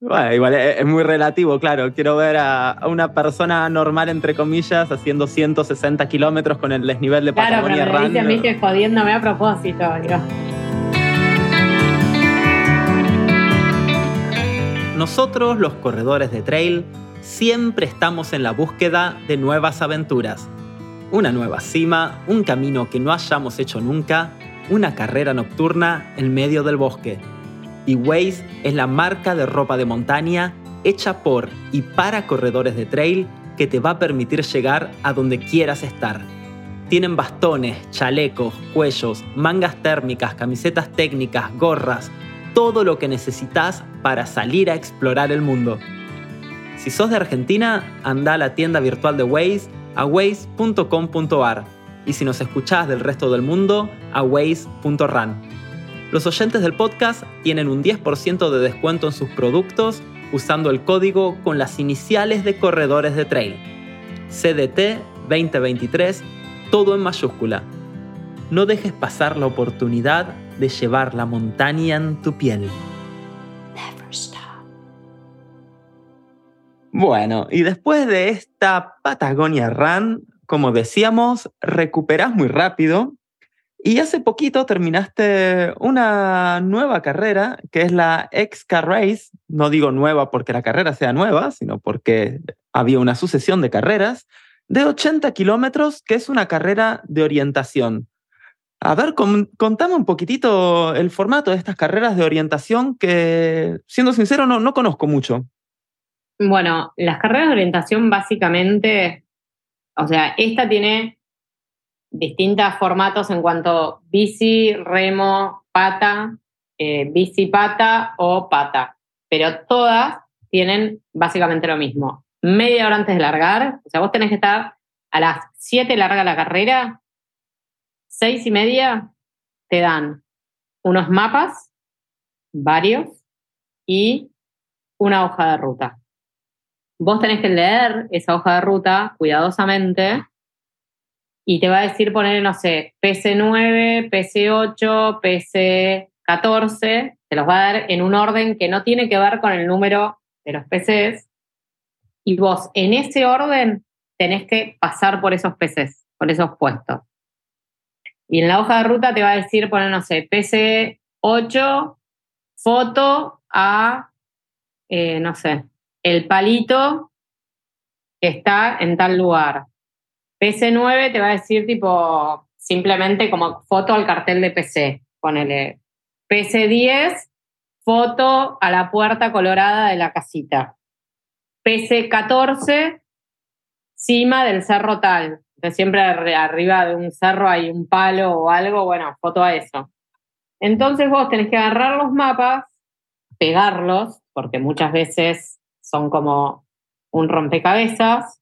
[SPEAKER 1] Bueno, igual es, es muy relativo, claro. Quiero ver a, a una persona normal, entre comillas, haciendo 160 kilómetros con el desnivel de
[SPEAKER 2] Claro, pero
[SPEAKER 1] Patagonia
[SPEAKER 2] me dicen, viste, jodiéndome a propósito. digo.
[SPEAKER 1] Nosotros, los corredores de trail, siempre estamos en la búsqueda de nuevas aventuras. Una nueva cima, un camino que no hayamos hecho nunca, una carrera nocturna en medio del bosque. Y Waze es la marca de ropa de montaña hecha por y para corredores de trail que te va a permitir llegar a donde quieras estar. Tienen bastones, chalecos, cuellos, mangas térmicas, camisetas técnicas, gorras, todo lo que necesitas para salir a explorar el mundo. Si sos de Argentina, anda a la tienda virtual de Waze a waze.com.ar y si nos escuchás del resto del mundo, a waze.run. Los oyentes del podcast tienen un 10% de descuento en sus productos usando el código con las iniciales de corredores de trail. CDT 2023, todo en mayúscula. No dejes pasar la oportunidad de llevar la montaña en tu piel. Bueno, y después de esta Patagonia Run, como decíamos, recuperás muy rápido y hace poquito terminaste una nueva carrera que es la XK Race. No digo nueva porque la carrera sea nueva, sino porque había una sucesión de carreras de 80 kilómetros, que es una carrera de orientación. A ver, con- contame un poquitito el formato de estas carreras de orientación que, siendo sincero, no, no conozco mucho.
[SPEAKER 2] Bueno, las carreras de orientación básicamente, o sea, esta tiene distintos formatos en cuanto bici, remo, pata, eh, bici pata o pata, pero todas tienen básicamente lo mismo. Media hora antes de largar, o sea, vos tenés que estar a las 7 larga la carrera, seis y media te dan unos mapas, varios, y una hoja de ruta. Vos tenés que leer esa hoja de ruta cuidadosamente y te va a decir poner, no sé, PC9, PC8, PC14, te los va a dar en un orden que no tiene que ver con el número de los PCs. Y vos en ese orden tenés que pasar por esos PCs, por esos puestos. Y en la hoja de ruta te va a decir poner, no sé, PC8, foto a, eh, no sé, el palito que está en tal lugar. PC9 te va a decir tipo simplemente como foto al cartel de PC, ponele. PC10, foto a la puerta colorada de la casita. PC14, cima del cerro tal. Siempre arri- arriba de un cerro hay un palo o algo, bueno, foto a eso. Entonces vos tenés que agarrar los mapas, pegarlos, porque muchas veces son como un rompecabezas,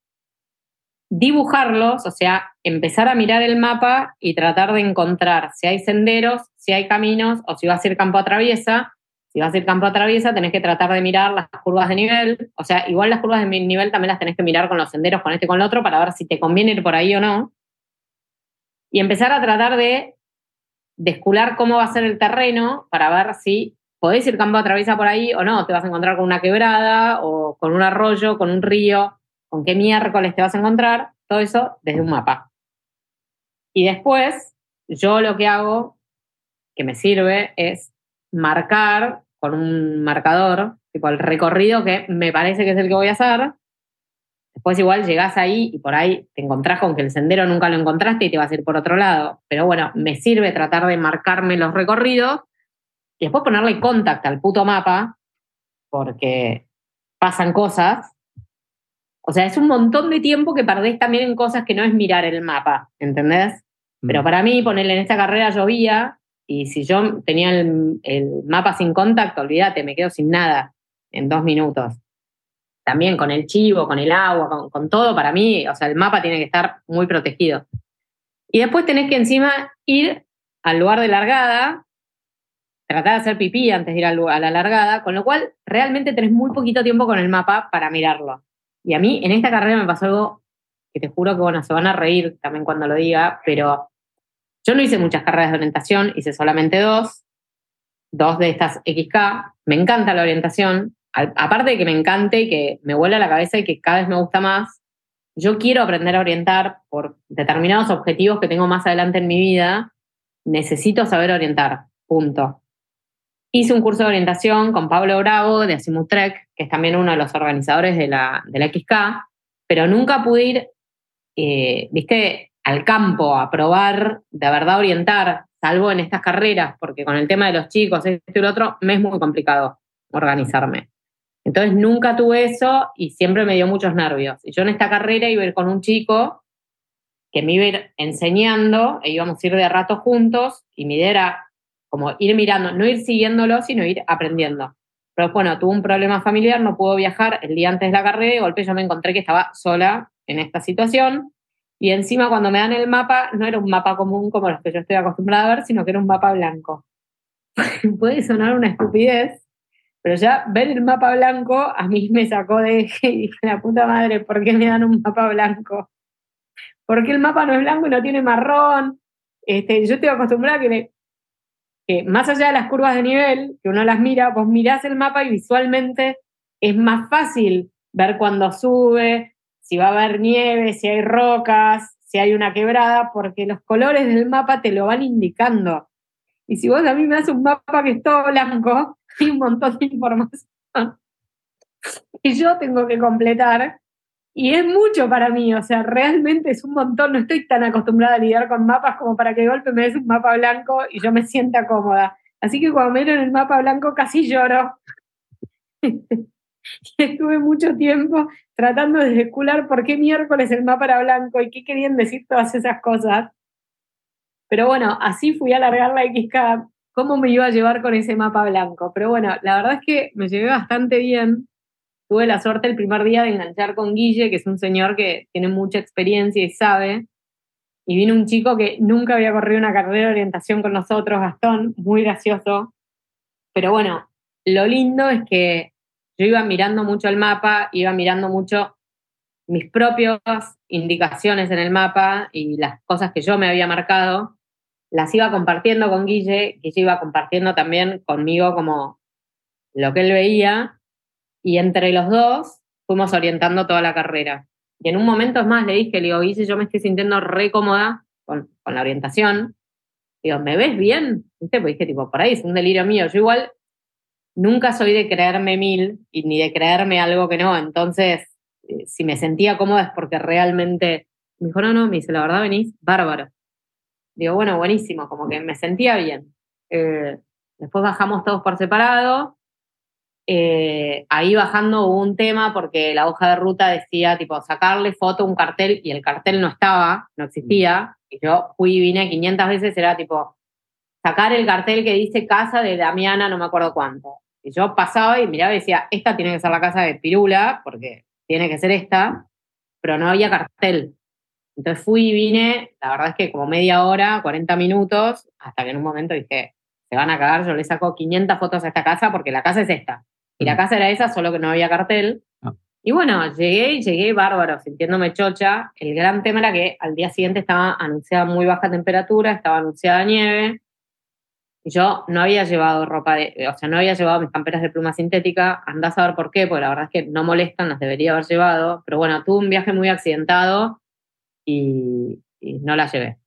[SPEAKER 2] dibujarlos, o sea, empezar a mirar el mapa y tratar de encontrar si hay senderos, si hay caminos o si vas a ir campo a traviesa. Si vas a ir campo a traviesa, tenés que tratar de mirar las curvas de nivel. O sea, igual las curvas de nivel también las tenés que mirar con los senderos, con este y con el otro, para ver si te conviene ir por ahí o no. Y empezar a tratar de descular cómo va a ser el terreno para ver si podés ir campo atraviesa por ahí o no, te vas a encontrar con una quebrada o con un arroyo, con un río, con qué miércoles te vas a encontrar, todo eso desde un mapa. Y después, yo lo que hago, que me sirve, es marcar con un marcador, tipo el recorrido que me parece que es el que voy a hacer. Después igual llegás ahí y por ahí te encontrás con que el sendero nunca lo encontraste y te vas a ir por otro lado. Pero bueno, me sirve tratar de marcarme los recorridos y después ponerle contacto al puto mapa, porque pasan cosas. O sea, es un montón de tiempo que perdés también en cosas que no es mirar el mapa, ¿entendés? Pero mm. para mí, ponerle en esta carrera llovía y si yo tenía el, mapa sin contacto, olvídate, me quedo sin nada en dos minutos. También con el chivo, con el agua, con, todo, para mí, o sea, el mapa tiene que estar muy protegido. Y después tenés que encima ir al lugar de largada, tratar de hacer pipí antes de ir a la largada, con lo cual realmente tenés muy poquito tiempo con el mapa para mirarlo. Y a mí en esta carrera me pasó algo que te juro que, bueno, se van a reír también cuando lo diga, pero yo no hice muchas carreras de orientación, hice solamente dos, dos de estas XK. Me encanta la orientación, aparte de que me encante y que me vuela la cabeza y que cada vez me gusta más, yo quiero aprender a orientar por determinados objetivos que tengo más adelante en mi vida. Necesito saber orientar, punto. Hice un curso de orientación con Pablo Bravo de Asimutrek, que es también uno de los organizadores de la, de la XK, pero nunca pude ir, eh, viste, al campo a probar de verdad orientar, salvo en estas carreras, porque con el tema de los chicos, esto y lo otro, me es muy complicado organizarme. Entonces nunca tuve eso y siempre me dio muchos nervios. Y yo en esta carrera iba a ir con un chico que me iba a ir enseñando e íbamos a ir de rato juntos y mi idea era como ir mirando, no ir siguiéndolo, sino ir aprendiendo. Pero bueno, tuve un problema familiar, no pudo viajar el día antes de la carrera y golpe yo me encontré que estaba sola en esta situación y encima cuando me dan el mapa, no era un mapa común como los que yo estoy acostumbrada a ver, sino que era un mapa blanco. Puede sonar una estupidez, pero ya ver el mapa blanco a mí me sacó de eje y dije, la puta madre, ¿por qué me dan un mapa blanco? Porque el mapa no es blanco y no tiene marrón. Este, yo estoy acostumbrada a que, que más allá de las curvas de nivel, que uno las mira, vos mirás el mapa y visualmente es más fácil ver cuando sube, si va a haber nieve, si hay rocas, si hay una quebrada, porque los colores del mapa te lo van indicando. Y si vos a mí me das un mapa que es todo blanco, hay un montón de información y yo tengo que completar. Y es mucho para mí, o sea, realmente es un montón. No estoy tan acostumbrada a lidiar con mapas como para que de golpe me des un mapa blanco y yo me sienta cómoda. Así que cuando me dieron el mapa blanco casi lloro. y estuve mucho tiempo tratando de especular por qué miércoles el mapa era blanco y qué querían decir todas esas cosas. Pero bueno, así fui a alargar la XK, cómo me iba a llevar con ese mapa blanco. Pero bueno, la verdad es que me llevé bastante bien. Tuve la suerte el primer día de enganchar con Guille, que es un señor que tiene mucha experiencia y sabe. Y vino un chico que nunca había corrido una carrera de orientación con nosotros, Gastón, muy gracioso. Pero bueno, lo lindo es que yo iba mirando mucho el mapa, iba mirando mucho mis propias indicaciones en el mapa y las cosas que yo me había marcado, las iba compartiendo con Guille, Guille iba compartiendo también conmigo como lo que él veía, y entre los dos fuimos orientando toda la carrera. Y en un momento más le dije, le digo, Guille, yo me estoy sintiendo re cómoda con, con la orientación. Digo, ¿me ves bien? ¿Viste? Pues dije, tipo, por ahí es un delirio mío. Yo igual nunca soy de creerme mil y ni de creerme algo que no. Entonces, eh, si me sentía cómoda es porque realmente me dijo, no, no, me dice, la verdad venís bárbaro. Digo, bueno, buenísimo, como que me sentía bien. Eh, después bajamos todos por separado. Eh, ahí bajando hubo un tema porque la hoja de ruta decía, tipo, sacarle foto a un cartel y el cartel no estaba, no existía. Y yo fui y vine 500 veces, era tipo, sacar el cartel que dice casa de Damiana, no me acuerdo cuánto. Yo pasaba y miraba y decía, esta tiene que ser la casa de Pirula, porque tiene que ser esta, pero no había cartel. Entonces fui y vine, la verdad es que como media hora, 40 minutos, hasta que en un momento dije, se van a cagar, yo le saco 500 fotos a esta casa porque la casa es esta. Y la casa era esa, solo que no había cartel. Ah. Y bueno, llegué y llegué bárbaro, sintiéndome chocha. El gran tema era que al día siguiente estaba anunciada muy baja temperatura, estaba anunciada nieve. Yo no había llevado ropa de, o sea, no había llevado mis camperas de pluma sintética, andás a ver por qué, porque la verdad es que no molestan, las debería haber llevado, pero bueno, tuve un viaje muy accidentado y, y no las llevé.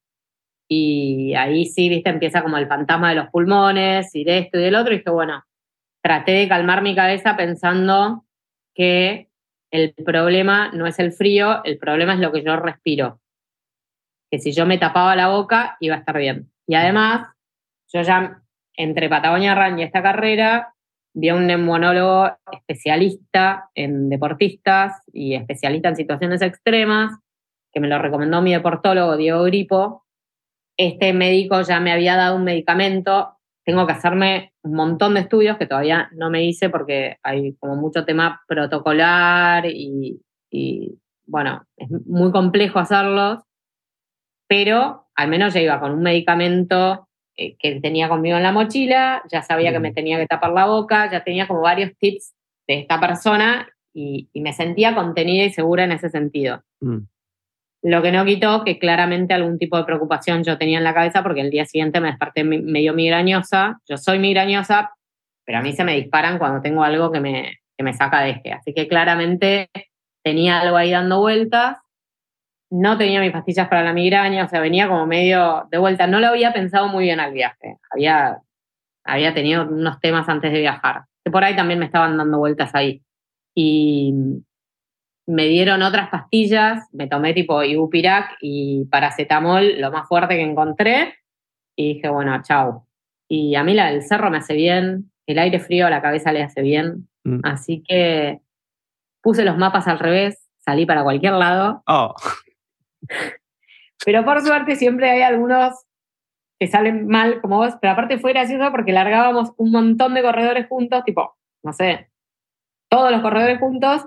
[SPEAKER 2] Y ahí sí, viste, empieza como el fantasma de los pulmones y de esto y del otro, y dije, bueno, traté de calmar mi cabeza pensando que el problema no es el frío, el problema es lo que yo respiro. Que si yo me tapaba la boca, iba a estar bien. Y además, yo ya entre Patagonia Run y esta carrera, vi a un neumonólogo especialista en deportistas y especialista en situaciones extremas, que me lo recomendó mi deportólogo Diego Gripo. Este médico ya me había dado un medicamento. Tengo que hacerme un montón de estudios que todavía no me hice porque hay como mucho tema protocolar y, y bueno, es muy complejo hacerlos, pero al menos ya iba con un medicamento que tenía conmigo en la mochila, ya sabía que me tenía que tapar la boca, ya tenía como varios tips de esta persona y, me sentía contenida y segura en ese sentido. Mm. Lo que no quitó que claramente algún tipo de preocupación yo tenía en la cabeza porque el día siguiente me desperté medio migrañosa. Yo soy migrañosa, pero a mí se me disparan cuando tengo algo que me, que me saca de eje. Así que claramente tenía algo ahí dando vueltas no tenía mis pastillas para la migraña, o sea, venía como medio de vuelta. No lo había pensado muy bien al viaje. Había, había tenido unos temas antes de viajar, que por ahí también me estaban dando vueltas ahí. Y me dieron otras pastillas, me tomé tipo ibupirac y paracetamol, lo más fuerte que encontré, y dije, bueno, chao. Y a mí la del cerro me hace bien, el aire frío a la cabeza le hace bien, mm. así que puse los mapas al revés, salí para cualquier lado.
[SPEAKER 1] Oh.
[SPEAKER 2] Pero por suerte siempre hay algunos que salen mal como vos, pero aparte fue gracioso porque largábamos un montón de corredores juntos, tipo, no sé, todos los corredores juntos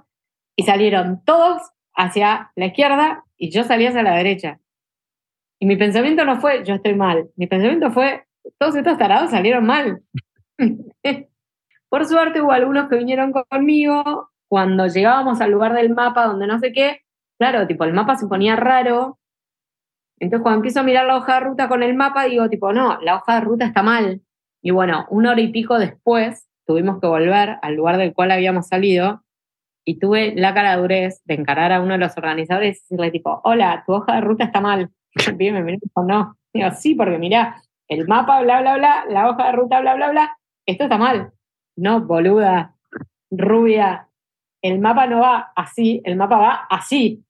[SPEAKER 2] y salieron todos hacia la izquierda y yo salía hacia la derecha. Y mi pensamiento no fue, yo estoy mal, mi pensamiento fue, todos estos tarados salieron mal. Por suerte hubo algunos que vinieron conmigo, cuando llegábamos al lugar del mapa donde no sé qué, claro, tipo, el mapa se ponía raro. Entonces, cuando empiezo a mirar la hoja de ruta con el mapa, digo, tipo, no, la hoja de ruta está mal. Y bueno, una hora y pico después tuvimos que volver al lugar del cual habíamos salido y tuve la cara de encarar a uno de los organizadores y decirle, tipo, hola, tu hoja de ruta está mal. Y me dijo, no. Digo, sí, porque mirá, el mapa, bla, bla, bla, la hoja de ruta, bla, bla, bla, esto está mal. No, boluda, rubia, el mapa no va así, el mapa va así.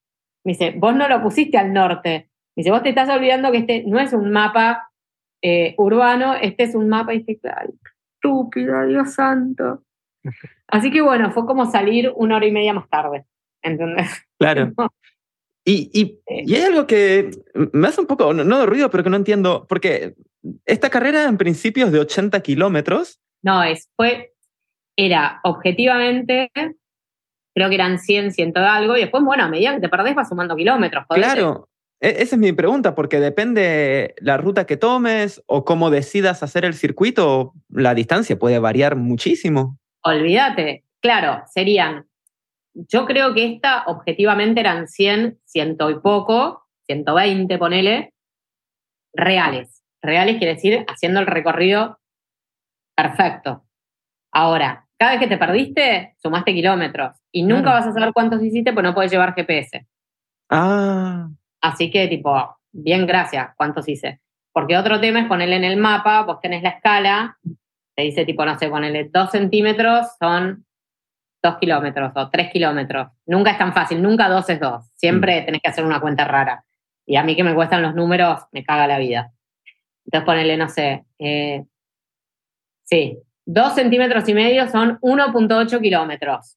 [SPEAKER 2] Me dice, vos no lo pusiste al norte. Me dice, vos te estás olvidando que este no es un mapa eh, urbano, este es un mapa. Y dije, ay, estúpida, Dios santo. Así que bueno, fue como salir una hora y media más tarde. ¿Entendés?
[SPEAKER 1] Claro. Y, y, y, hay algo que me hace un poco, no, de ruido, pero que no entiendo, porque esta carrera en principio es de 80 kilómetros.
[SPEAKER 2] No, es, fue, era objetivamente creo que eran 100, 100 algo, y después, bueno, a medida que te perdés vas sumando kilómetros.
[SPEAKER 1] Claro, e, esa es mi pregunta, porque depende la ruta que tomes o cómo decidas hacer el circuito, la distancia puede variar muchísimo.
[SPEAKER 2] Olvídate, claro, serían, yo creo que esta objetivamente eran 100, ciento y poco, 120, ponele, reales. Reales quiere decir haciendo el recorrido perfecto. Ahora, cada vez que te perdiste, sumaste kilómetros y nunca vas a saber cuántos hiciste, pues no puedes llevar GPS.
[SPEAKER 1] Ah.
[SPEAKER 2] Así que, tipo, bien, gracias, cuántos hice. Porque otro tema es ponerle en el mapa, vos tenés la escala, te dice, tipo, no sé, ponerle dos centímetros son dos kilómetros o tres kilómetros. Nunca es tan fácil, nunca dos es dos. Siempre mm. tenés que hacer una cuenta rara. Y a mí que me cuestan los números, me caga la vida. Entonces ponerle, no sé, eh, sí, Dos centímetros y medio son 1.8 kilómetros.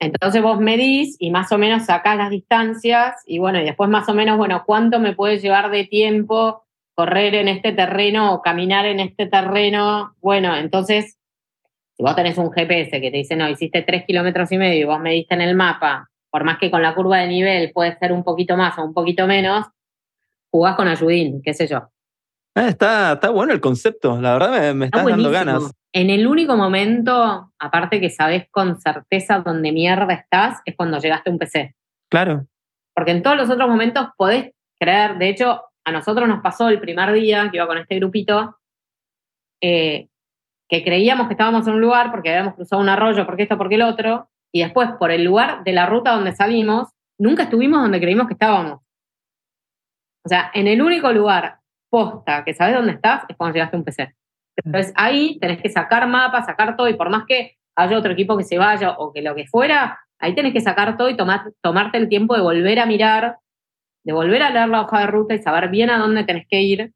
[SPEAKER 2] Entonces vos medís y más o menos sacás las distancias y bueno, y después más o menos, bueno, ¿cuánto me puede llevar de tiempo correr en este terreno o caminar en este terreno? Bueno, entonces, si vos tenés un GPS que te dice, no, hiciste tres kilómetros y medio y vos mediste en el mapa, por más que con la curva de nivel puede ser un poquito más o un poquito menos, jugás con ayudín, qué sé yo.
[SPEAKER 1] Ah, está, está bueno el concepto, la verdad me, me estás dando ganas.
[SPEAKER 2] En el único momento, aparte que sabes con certeza dónde mierda estás, es cuando llegaste a un PC.
[SPEAKER 1] Claro.
[SPEAKER 2] Porque en todos los otros momentos podés creer, de hecho, a nosotros nos pasó el primer día que iba con este grupito, eh, que creíamos que estábamos en un lugar porque habíamos cruzado un arroyo, porque esto, porque el otro, y después por el lugar de la ruta donde salimos, nunca estuvimos donde creímos que estábamos. O sea, en el único lugar posta que sabes dónde estás es cuando llegaste a un PC. Entonces ahí tenés que sacar mapas, sacar todo, y por más que haya otro equipo que se vaya o que lo que fuera, ahí tenés que sacar todo y tomar, tomarte el tiempo de volver a mirar, de volver a leer la hoja de ruta y saber bien a dónde tenés que ir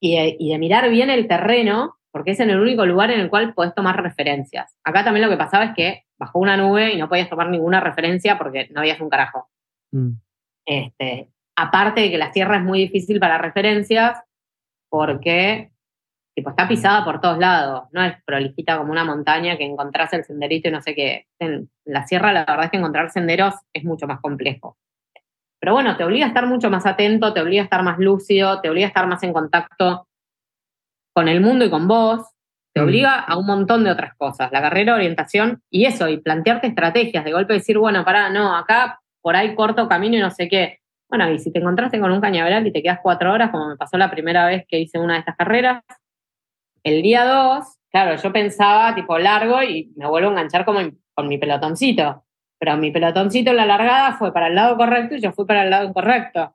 [SPEAKER 2] y de, y de mirar bien el terreno, porque es en el único lugar en el cual podés tomar referencias. Acá también lo que pasaba es que bajó una nube y no podías tomar ninguna referencia porque no habías un carajo. Mm. Este, aparte de que la tierra es muy difícil para referencias, porque tipo, está pisada por todos lados, no es prolijita como una montaña que encontrás el senderito y no sé qué. En la sierra la verdad es que encontrar senderos es mucho más complejo. Pero bueno, te obliga a estar mucho más atento, te obliga a estar más lúcido, te obliga a estar más en contacto con el mundo y con vos, te mm. obliga a un montón de otras cosas, la carrera, orientación y eso, y plantearte estrategias, de golpe decir, bueno, pará, no, acá por ahí corto camino y no sé qué. Bueno, y si te encontraste con un cañaveral y te quedas cuatro horas, como me pasó la primera vez que hice una de estas carreras, el día dos, claro, yo pensaba tipo largo y me vuelvo a enganchar como con mi pelotoncito. Pero mi pelotoncito en la largada fue para el lado correcto y yo fui para el lado incorrecto.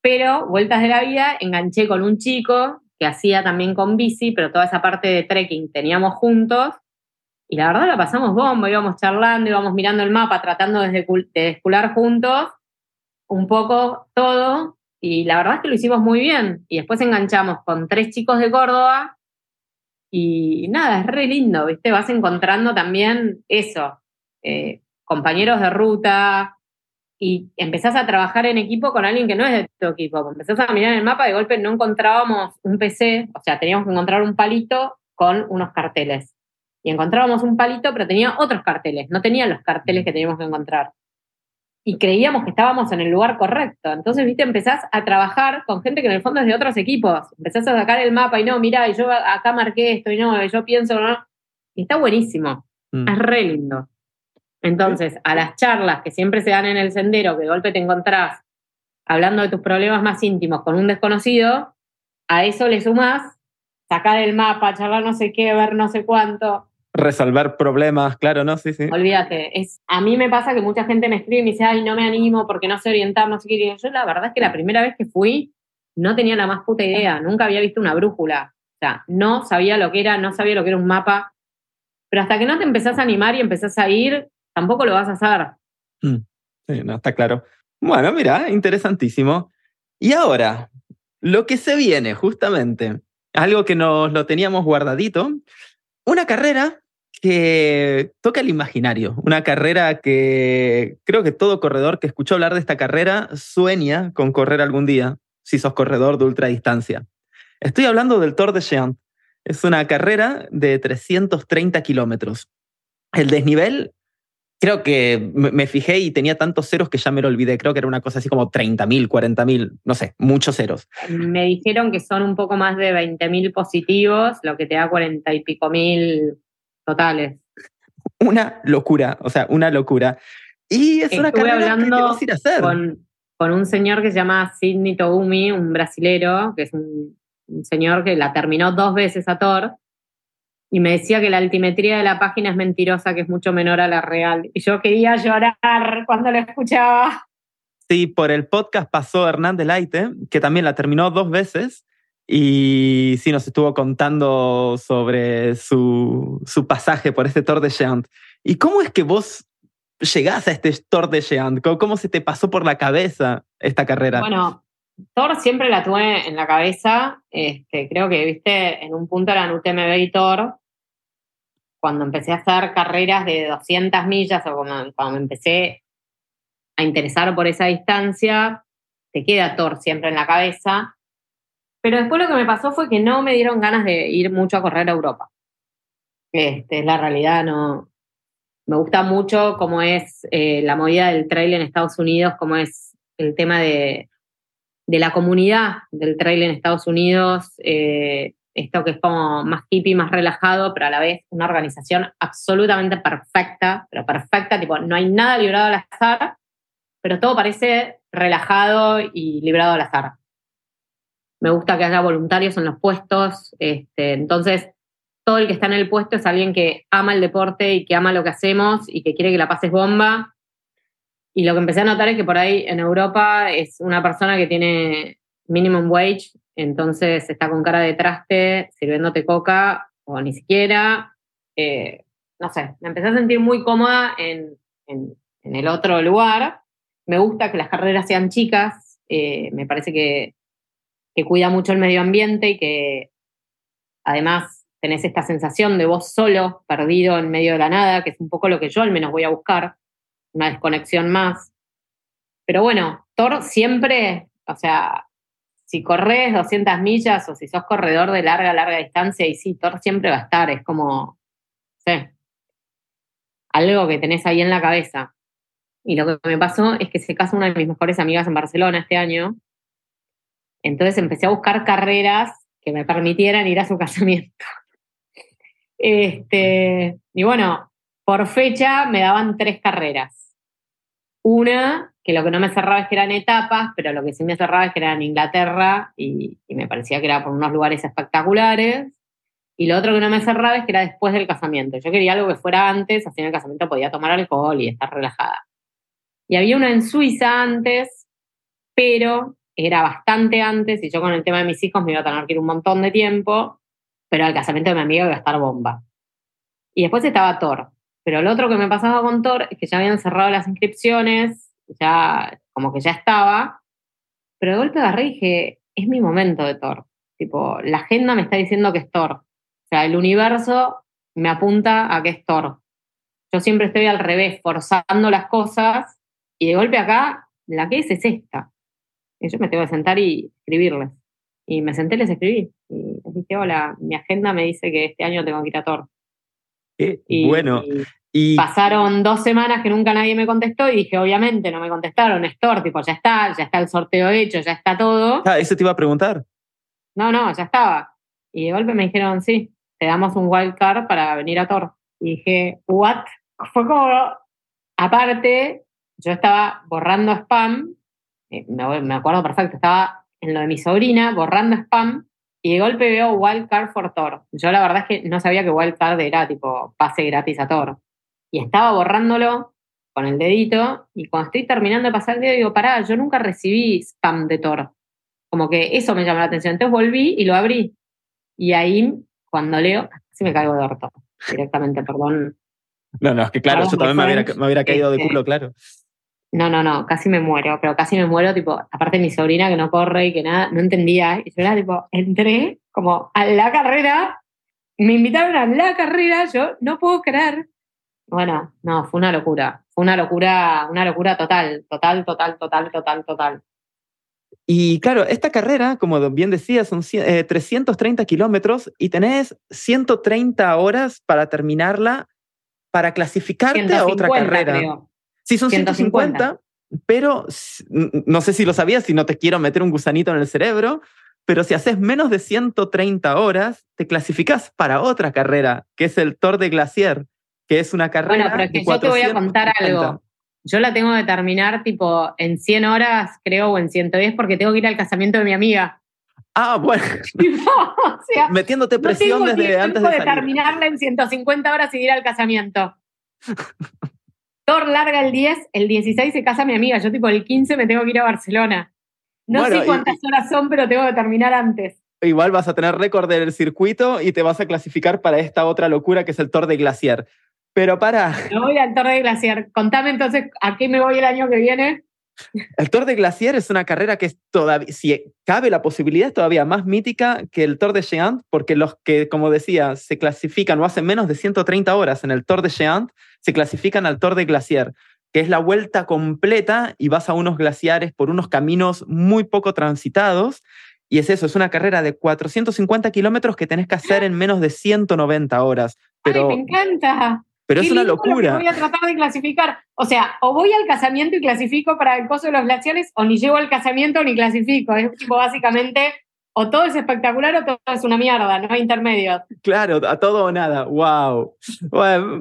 [SPEAKER 2] Pero, vueltas de la vida, enganché con un chico que hacía también con bici, pero toda esa parte de trekking teníamos juntos. Y la verdad la pasamos bomba, íbamos charlando, íbamos mirando el mapa, tratando de, descular juntos un poco todo. Y la verdad es que lo hicimos muy bien. Y después enganchamos con tres chicos de Córdoba y nada, es re lindo, ¿viste? Vas encontrando también eso, eh, compañeros de ruta y empezás a trabajar en equipo con alguien que no es de tu equipo. Empezás a mirar el mapa de golpe no encontrábamos un PC, o sea, teníamos que encontrar un palito con unos carteles. Y encontrábamos un palito, pero tenía otros carteles, no tenía los carteles que teníamos que encontrar y creíamos que estábamos en el lugar correcto. Entonces, viste, empezás a trabajar con gente que en el fondo es de otros equipos. Empezás a sacar el mapa y no, mira, y yo acá marqué esto y no, yo pienso, no. Y está buenísimo. Mm. Es re lindo. Entonces, a las charlas que siempre se dan en el sendero, que de golpe te encontrás hablando de tus problemas más íntimos con un desconocido, a eso le sumás sacar el mapa, charlar no sé qué, ver no sé cuánto
[SPEAKER 1] resolver problemas, claro, ¿no? Sí, sí.
[SPEAKER 2] Olvídate, es, a mí me pasa que mucha gente me escribe y me dice, ay, no me animo porque no sé orientar, no sé qué. Yo la verdad es que la primera vez que fui no tenía la más puta idea, nunca había visto una brújula, o sea, no sabía lo que era, no sabía lo que era un mapa, pero hasta que no te empezás a animar y empezás a ir, tampoco lo vas a hacer.
[SPEAKER 1] Mm, sí, no, está claro. Bueno, mira, interesantísimo. Y ahora, lo que se viene, justamente, algo que nos lo teníamos guardadito, una carrera que toca el imaginario, una carrera que creo que todo corredor que escuchó hablar de esta carrera sueña con correr algún día, si sos corredor de ultradistancia. Estoy hablando del Tour de Géant. Es una carrera de 330 kilómetros. El desnivel, creo que me fijé y tenía tantos ceros que ya me lo olvidé. Creo que era una cosa así como 30.000, 40.000, no sé, muchos ceros.
[SPEAKER 2] Me dijeron que son un poco más de 20.000 positivos, lo que te da 40 y pico mil totales.
[SPEAKER 1] Una locura, o sea, una locura. Y es una carrera que vas a ir a hacer.
[SPEAKER 2] Con, con, un señor que se llama Sidney Toumi, un brasilero, que es un, señor que la terminó dos veces a Thor, y me decía que la altimetría de la página es mentirosa, que es mucho menor a la real. Y yo quería llorar cuando lo escuchaba.
[SPEAKER 1] Sí, por el podcast pasó Hernán Delaite, que también la terminó dos veces y sí, nos estuvo contando sobre su, su pasaje por este Tour de Géant. ¿Y cómo es que vos llegás a este Tour de Géant? ¿Cómo, se te pasó por la cabeza esta carrera?
[SPEAKER 2] Bueno, Thor siempre la tuve en la cabeza. Este, creo que, viste, en un punto eran UTMB y Thor. Cuando empecé a hacer carreras de 200 millas o cuando me empecé a interesar por esa distancia, te queda Thor siempre en la cabeza. Pero después lo que me pasó fue que no me dieron ganas de ir mucho a correr a Europa. Este, es la realidad, no. Me gusta mucho cómo es eh, la movida del trail en Estados Unidos, cómo es el tema de, la comunidad del trail en Estados Unidos, eh, esto que es como más hippie, más relajado, pero a la vez una organización absolutamente perfecta, pero perfecta, tipo, no hay nada librado al azar, pero todo parece relajado y librado al azar me gusta que haya voluntarios en los puestos, este, entonces todo el que está en el puesto es alguien que ama el deporte y que ama lo que hacemos y que quiere que la pases bomba. Y lo que empecé a notar es que por ahí en Europa es una persona que tiene minimum wage, entonces está con cara de traste sirviéndote coca o ni siquiera. Eh, no sé, me empecé a sentir muy cómoda en, en, el otro lugar. Me gusta que las carreras sean chicas, eh, me parece que, que cuida mucho el medio ambiente y que además tenés esta sensación de vos solo, perdido en medio de la nada, que es un poco lo que yo al menos voy a buscar, una desconexión más. Pero bueno, Thor siempre, o sea, si corres 200 millas o si sos corredor de larga, larga distancia, y sí, Thor siempre va a estar, es como, sé, algo que tenés ahí en la cabeza. Y lo que me pasó es que se casó una de mis mejores amigas en Barcelona este año. Entonces empecé a buscar carreras que me permitieran ir a su casamiento. Este, y bueno, por fecha me daban tres carreras. Una, que lo que no me cerraba es que eran etapas, pero lo que sí me cerraba es que era en Inglaterra y, me parecía que era por unos lugares espectaculares. Y lo otro que no me cerraba es que era después del casamiento. Yo quería algo que fuera antes, así en el casamiento podía tomar alcohol y estar relajada. Y había una en Suiza antes, pero era bastante antes y yo con el tema de mis hijos me iba a tener que ir un montón de tiempo pero al casamiento de mi amiga iba a estar bomba. Y después estaba Thor. Pero lo otro que me pasaba con Thor es que ya habían cerrado las inscripciones, ya como que ya estaba, pero de golpe agarré y dije, es mi momento de Thor. Tipo, la agenda me está diciendo que es Thor. O sea, el universo me apunta a que es Thor. Yo siempre estoy al revés, forzando las cosas, y de golpe acá, la que es es esta. Y yo me tengo que sentar y escribirles. Y me senté y les escribí. Y les dije, hola, mi agenda me dice que este año tengo que ir a Thor.
[SPEAKER 1] y, bueno.
[SPEAKER 2] Y... Pasaron dos semanas que nunca nadie me contestó y dije, obviamente, no me contestaron, es Thor, tipo, ya está, ya está el sorteo hecho, ya está todo.
[SPEAKER 1] Ah, eso te iba a preguntar.
[SPEAKER 2] No, no, ya estaba. Y de golpe me dijeron, sí, te damos un wild card para venir a Thor. Y dije, ¿what? Fue como, aparte, yo estaba borrando spam, eh, me acuerdo perfecto, estaba en lo de mi sobrina, borrando spam, y de golpe veo Wildcard for Thor. Yo la verdad es que no sabía que Wildcard era tipo pase gratis a Thor. Y estaba borrándolo con el dedito, y cuando estoy terminando de pasar el dedo, digo, pará, yo nunca recibí spam de Thor. Como que eso me llamó la atención. Entonces volví y lo abrí. Y ahí, cuando leo, casi me caigo de orto, directamente, perdón.
[SPEAKER 1] No, no, es que claro, yo también me hubiera, caído de este, culo, claro.
[SPEAKER 2] No, no, no, casi me muero, pero casi me muero, tipo, aparte mi sobrina que no corre y que nada, no entendía. Y yo era tipo, entré como a la carrera, me invitaron a la carrera, yo no puedo creer. Bueno, no, fue una locura, fue una locura, una locura total, total, total, total, total, total.
[SPEAKER 1] Y claro, esta carrera, como bien decía, son 330 eh, kilómetros y tenés 130 horas para terminarla para clasificarte a otra carrera. Sí, son 150, pero no sé si lo sabías, si no te quiero meter un gusanito en el cerebro, pero si haces menos de 130 horas, te clasificas para otra carrera, que es el Tour de Glacier, que es una carrera.
[SPEAKER 2] Bueno, pero es que yo te voy a contar algo. Yo la tengo que terminar tipo en 100 horas, creo, o en 110, porque tengo que ir al casamiento de mi amiga.
[SPEAKER 1] Ah, bueno. o sea, Metiéndote presión no tengo desde antes de,
[SPEAKER 2] de terminarla en 150 horas y ir al casamiento. Thor larga el 10, el 16 se casa mi amiga, yo tipo el 15 me tengo que ir a Barcelona. No sé cuántas horas son, pero tengo que terminar antes.
[SPEAKER 1] Igual vas a tener récord del circuito y te vas a clasificar para esta otra locura que es el Tour de Glaciar. Pero para...
[SPEAKER 2] No voy al Tour de Glaciar. Contame entonces a qué me voy el año que viene.
[SPEAKER 1] El Tour de Glacier es una carrera que es todavía, si cabe la posibilidad, es todavía más mítica que el Tour de Géant, porque los que, como decía, se clasifican o hacen menos de 130 horas en el Tour de Géant, se clasifican al Tour de Glacier, que es la vuelta completa y vas a unos glaciares por unos caminos muy poco transitados. Y es eso, es una carrera de 450 kilómetros que tenés que hacer en menos de 190 horas. Pero,
[SPEAKER 2] ¡Ay, me encanta!
[SPEAKER 1] Pero es una locura.
[SPEAKER 2] voy a tratar de clasificar. O sea, o voy al casamiento y clasifico para el coso de los glaciares, o ni llego al casamiento ni clasifico. Es tipo básicamente, o todo es espectacular o todo es una mierda, no hay intermedios.
[SPEAKER 1] Claro, a todo o nada. Wow.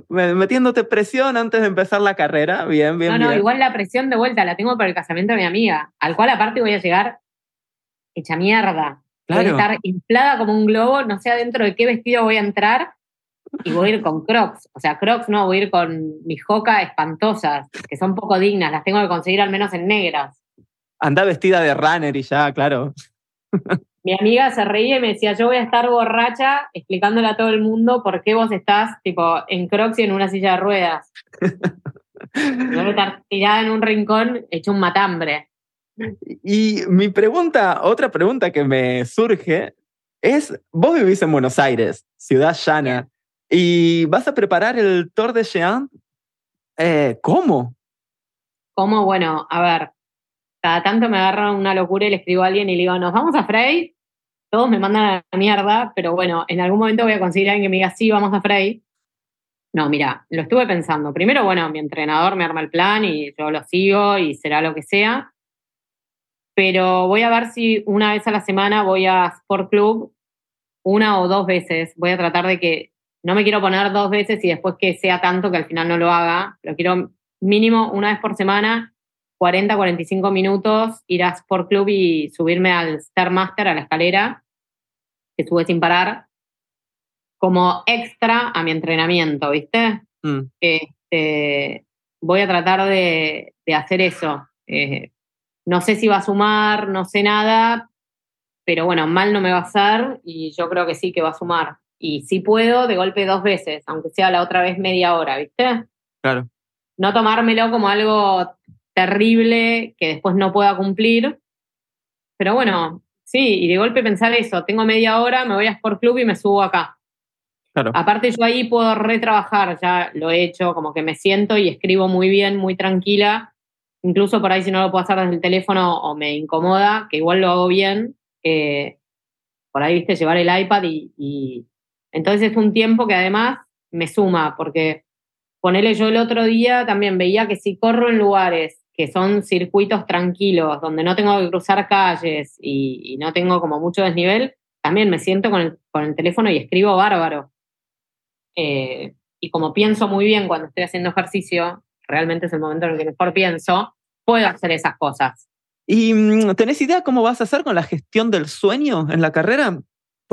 [SPEAKER 1] metiéndote presión antes de empezar la carrera. Bien, bien. No, no,
[SPEAKER 2] igual la presión de vuelta la tengo para el casamiento de mi amiga, al cual aparte voy a llegar hecha mierda. Voy a estar inflada como un globo, no sé adentro de qué vestido voy a entrar y voy a ir con crocs. O sea, crocs no, voy a ir con mis joca espantosas, que son poco dignas, las tengo que conseguir al menos en negras.
[SPEAKER 1] Anda vestida de runner y ya, claro.
[SPEAKER 2] Mi amiga se reía y me decía, yo voy a estar borracha explicándole a todo el mundo por qué vos estás tipo en crocs y en una silla de ruedas. voy a estar tirada en un rincón hecho un matambre.
[SPEAKER 1] Y mi pregunta, otra pregunta que me surge es, vos vivís en Buenos Aires, ciudad llana, y vas a preparar el Tour de Jean. Eh, ¿Cómo?
[SPEAKER 2] ¿Cómo? Bueno, a ver, cada tanto me agarra una locura y le escribo a alguien y le digo, ¿nos vamos a Frey? Todos me mandan a la mierda, pero bueno, en algún momento voy a conseguir a alguien que me diga, sí, vamos a Frey. No, mira, lo estuve pensando. Primero, bueno, mi entrenador me arma el plan y yo lo sigo y será lo que sea pero voy a ver si una vez a la semana voy a Sport Club, una o dos veces. Voy a tratar de que no me quiero poner dos veces y después que sea tanto que al final no lo haga. Lo quiero mínimo una vez por semana, 40, 45 minutos, ir a Sport Club y subirme al Stairmaster, a la escalera, que sube sin parar, como extra a mi entrenamiento, ¿viste? Mm. Este, voy a tratar de, hacer eso. Eh, no sé si va a sumar, no sé nada, pero bueno, mal no me va a hacer y yo creo que sí que va a sumar. Y si puedo, de golpe dos veces, aunque sea la otra vez media hora, ¿viste?
[SPEAKER 1] Claro.
[SPEAKER 2] No tomármelo como algo terrible que después no pueda cumplir. Pero bueno, sí, y de golpe pensar eso, tengo media hora, me voy a Sport Club y me subo acá. Claro. Aparte yo ahí puedo retrabajar, ya lo he hecho, como que me siento y escribo muy bien, muy tranquila incluso por ahí si no lo puedo hacer desde el teléfono o me incomoda, que igual lo hago bien, eh, por ahí, viste, llevar el iPad y, entonces es un tiempo que además me suma, porque ponerle yo el otro día también veía que si corro en lugares que son circuitos tranquilos, donde no tengo que cruzar calles y, no tengo como mucho desnivel, también me siento con el, teléfono y escribo bárbaro. Eh, y como pienso muy bien cuando estoy haciendo ejercicio, realmente es el momento en el que mejor pienso, puedo hacer esas cosas.
[SPEAKER 1] ¿Y mm, tenés idea cómo vas a hacer con la gestión del sueño en la carrera?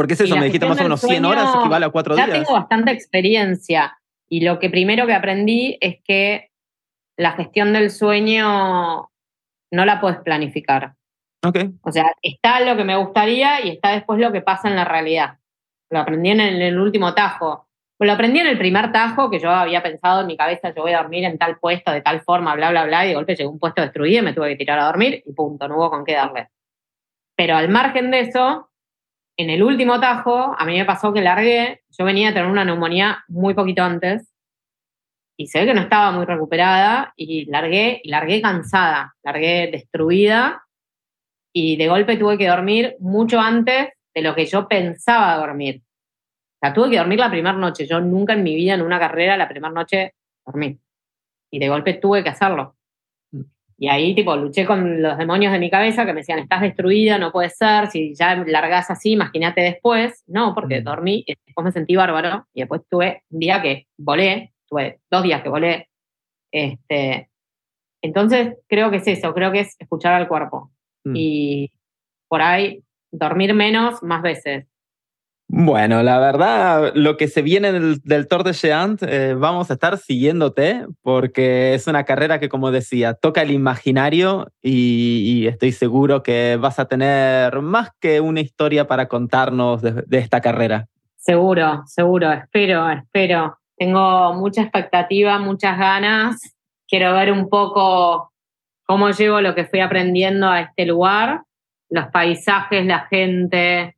[SPEAKER 1] Porque es eso, me dijiste más o menos 100 horas, equivale a cuatro días.
[SPEAKER 2] Ya tengo bastante experiencia y lo que primero que aprendí es que la gestión del sueño no la puedes planificar.
[SPEAKER 1] Okay.
[SPEAKER 2] O sea, está lo que me gustaría y está después lo que pasa en la realidad. Lo aprendí en el último tajo. Pues lo aprendí en el primer tajo, que yo había pensado en mi cabeza, yo voy a dormir en tal puesto, de tal forma, bla, bla, bla, y de golpe llegó un puesto destruido y me tuve que tirar a dormir y punto, no hubo con qué darle. Pero al margen de eso, en el último tajo, a mí me pasó que largué, yo venía a tener una neumonía muy poquito antes, y se ve que no estaba muy recuperada, y largué, y largué cansada, largué destruida, y de golpe tuve que dormir mucho antes de lo que yo pensaba dormir. O sea, tuve que dormir la primera noche. Yo nunca en mi vida en una carrera la primera noche dormí. Y de golpe tuve que hacerlo. Y ahí, tipo, luché con los demonios de mi cabeza que me decían, estás destruida, no puede ser, si ya largas así, imagínate después. No, porque mm. dormí y después me sentí bárbaro. Y después tuve un día que volé, tuve dos días que volé. Este, entonces, creo que es eso, creo que es escuchar al cuerpo. Mm. Y por ahí, dormir menos, más veces.
[SPEAKER 1] Bueno, la verdad, lo que se viene del, Tour de eh, vamos a estar siguiéndote porque es una carrera que, como decía, toca el imaginario y, estoy seguro que vas a tener más que una historia para contarnos de, esta carrera.
[SPEAKER 2] Seguro, seguro, espero, espero. Tengo mucha expectativa, muchas ganas. Quiero ver un poco cómo llevo lo que fui aprendiendo a este lugar, los paisajes, la gente,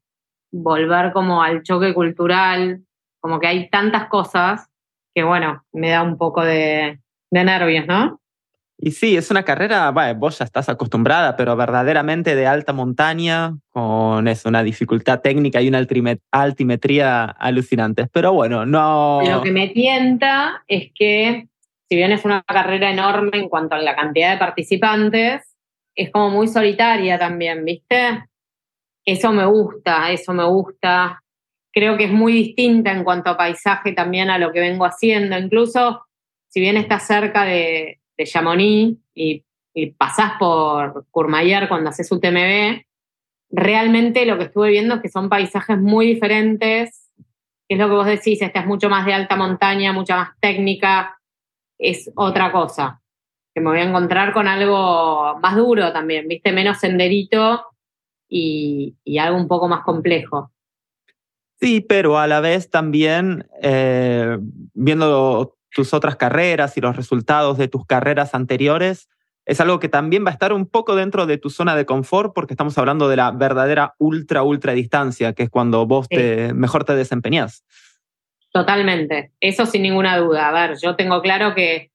[SPEAKER 2] volver como al choque cultural, como que hay tantas cosas que bueno, me da un poco de, nervios, ¿no?
[SPEAKER 1] Y sí, es una carrera, bueno, vos ya estás acostumbrada, pero verdaderamente de alta montaña, con eso, una dificultad técnica y una altimetría alucinantes. Pero bueno, no...
[SPEAKER 2] Lo que me tienta es que, si bien es una carrera enorme en cuanto a la cantidad de participantes, es como muy solitaria también, ¿viste? Eso me gusta, eso me gusta. Creo que es muy distinta en cuanto a paisaje también a lo que vengo haciendo. Incluso si bien está cerca de, de Chamonix y, pasás por Courmayeur cuando haces UTMB, realmente lo que estuve viendo es que son paisajes muy diferentes, que es lo que vos decís, esta es mucho más de alta montaña, mucha más técnica, es otra cosa, que me voy a encontrar con algo más duro también, viste, menos senderito y, algo un poco más complejo.
[SPEAKER 1] Sí, pero a la vez también eh, viendo tus otras carreras y los resultados de tus carreras anteriores, es algo que también va a estar un poco dentro de tu zona de confort porque estamos hablando de la verdadera ultra, ultra distancia, que es cuando vos te, mejor te desempeñás.
[SPEAKER 2] Totalmente, eso sin ninguna duda. A ver, yo tengo claro que,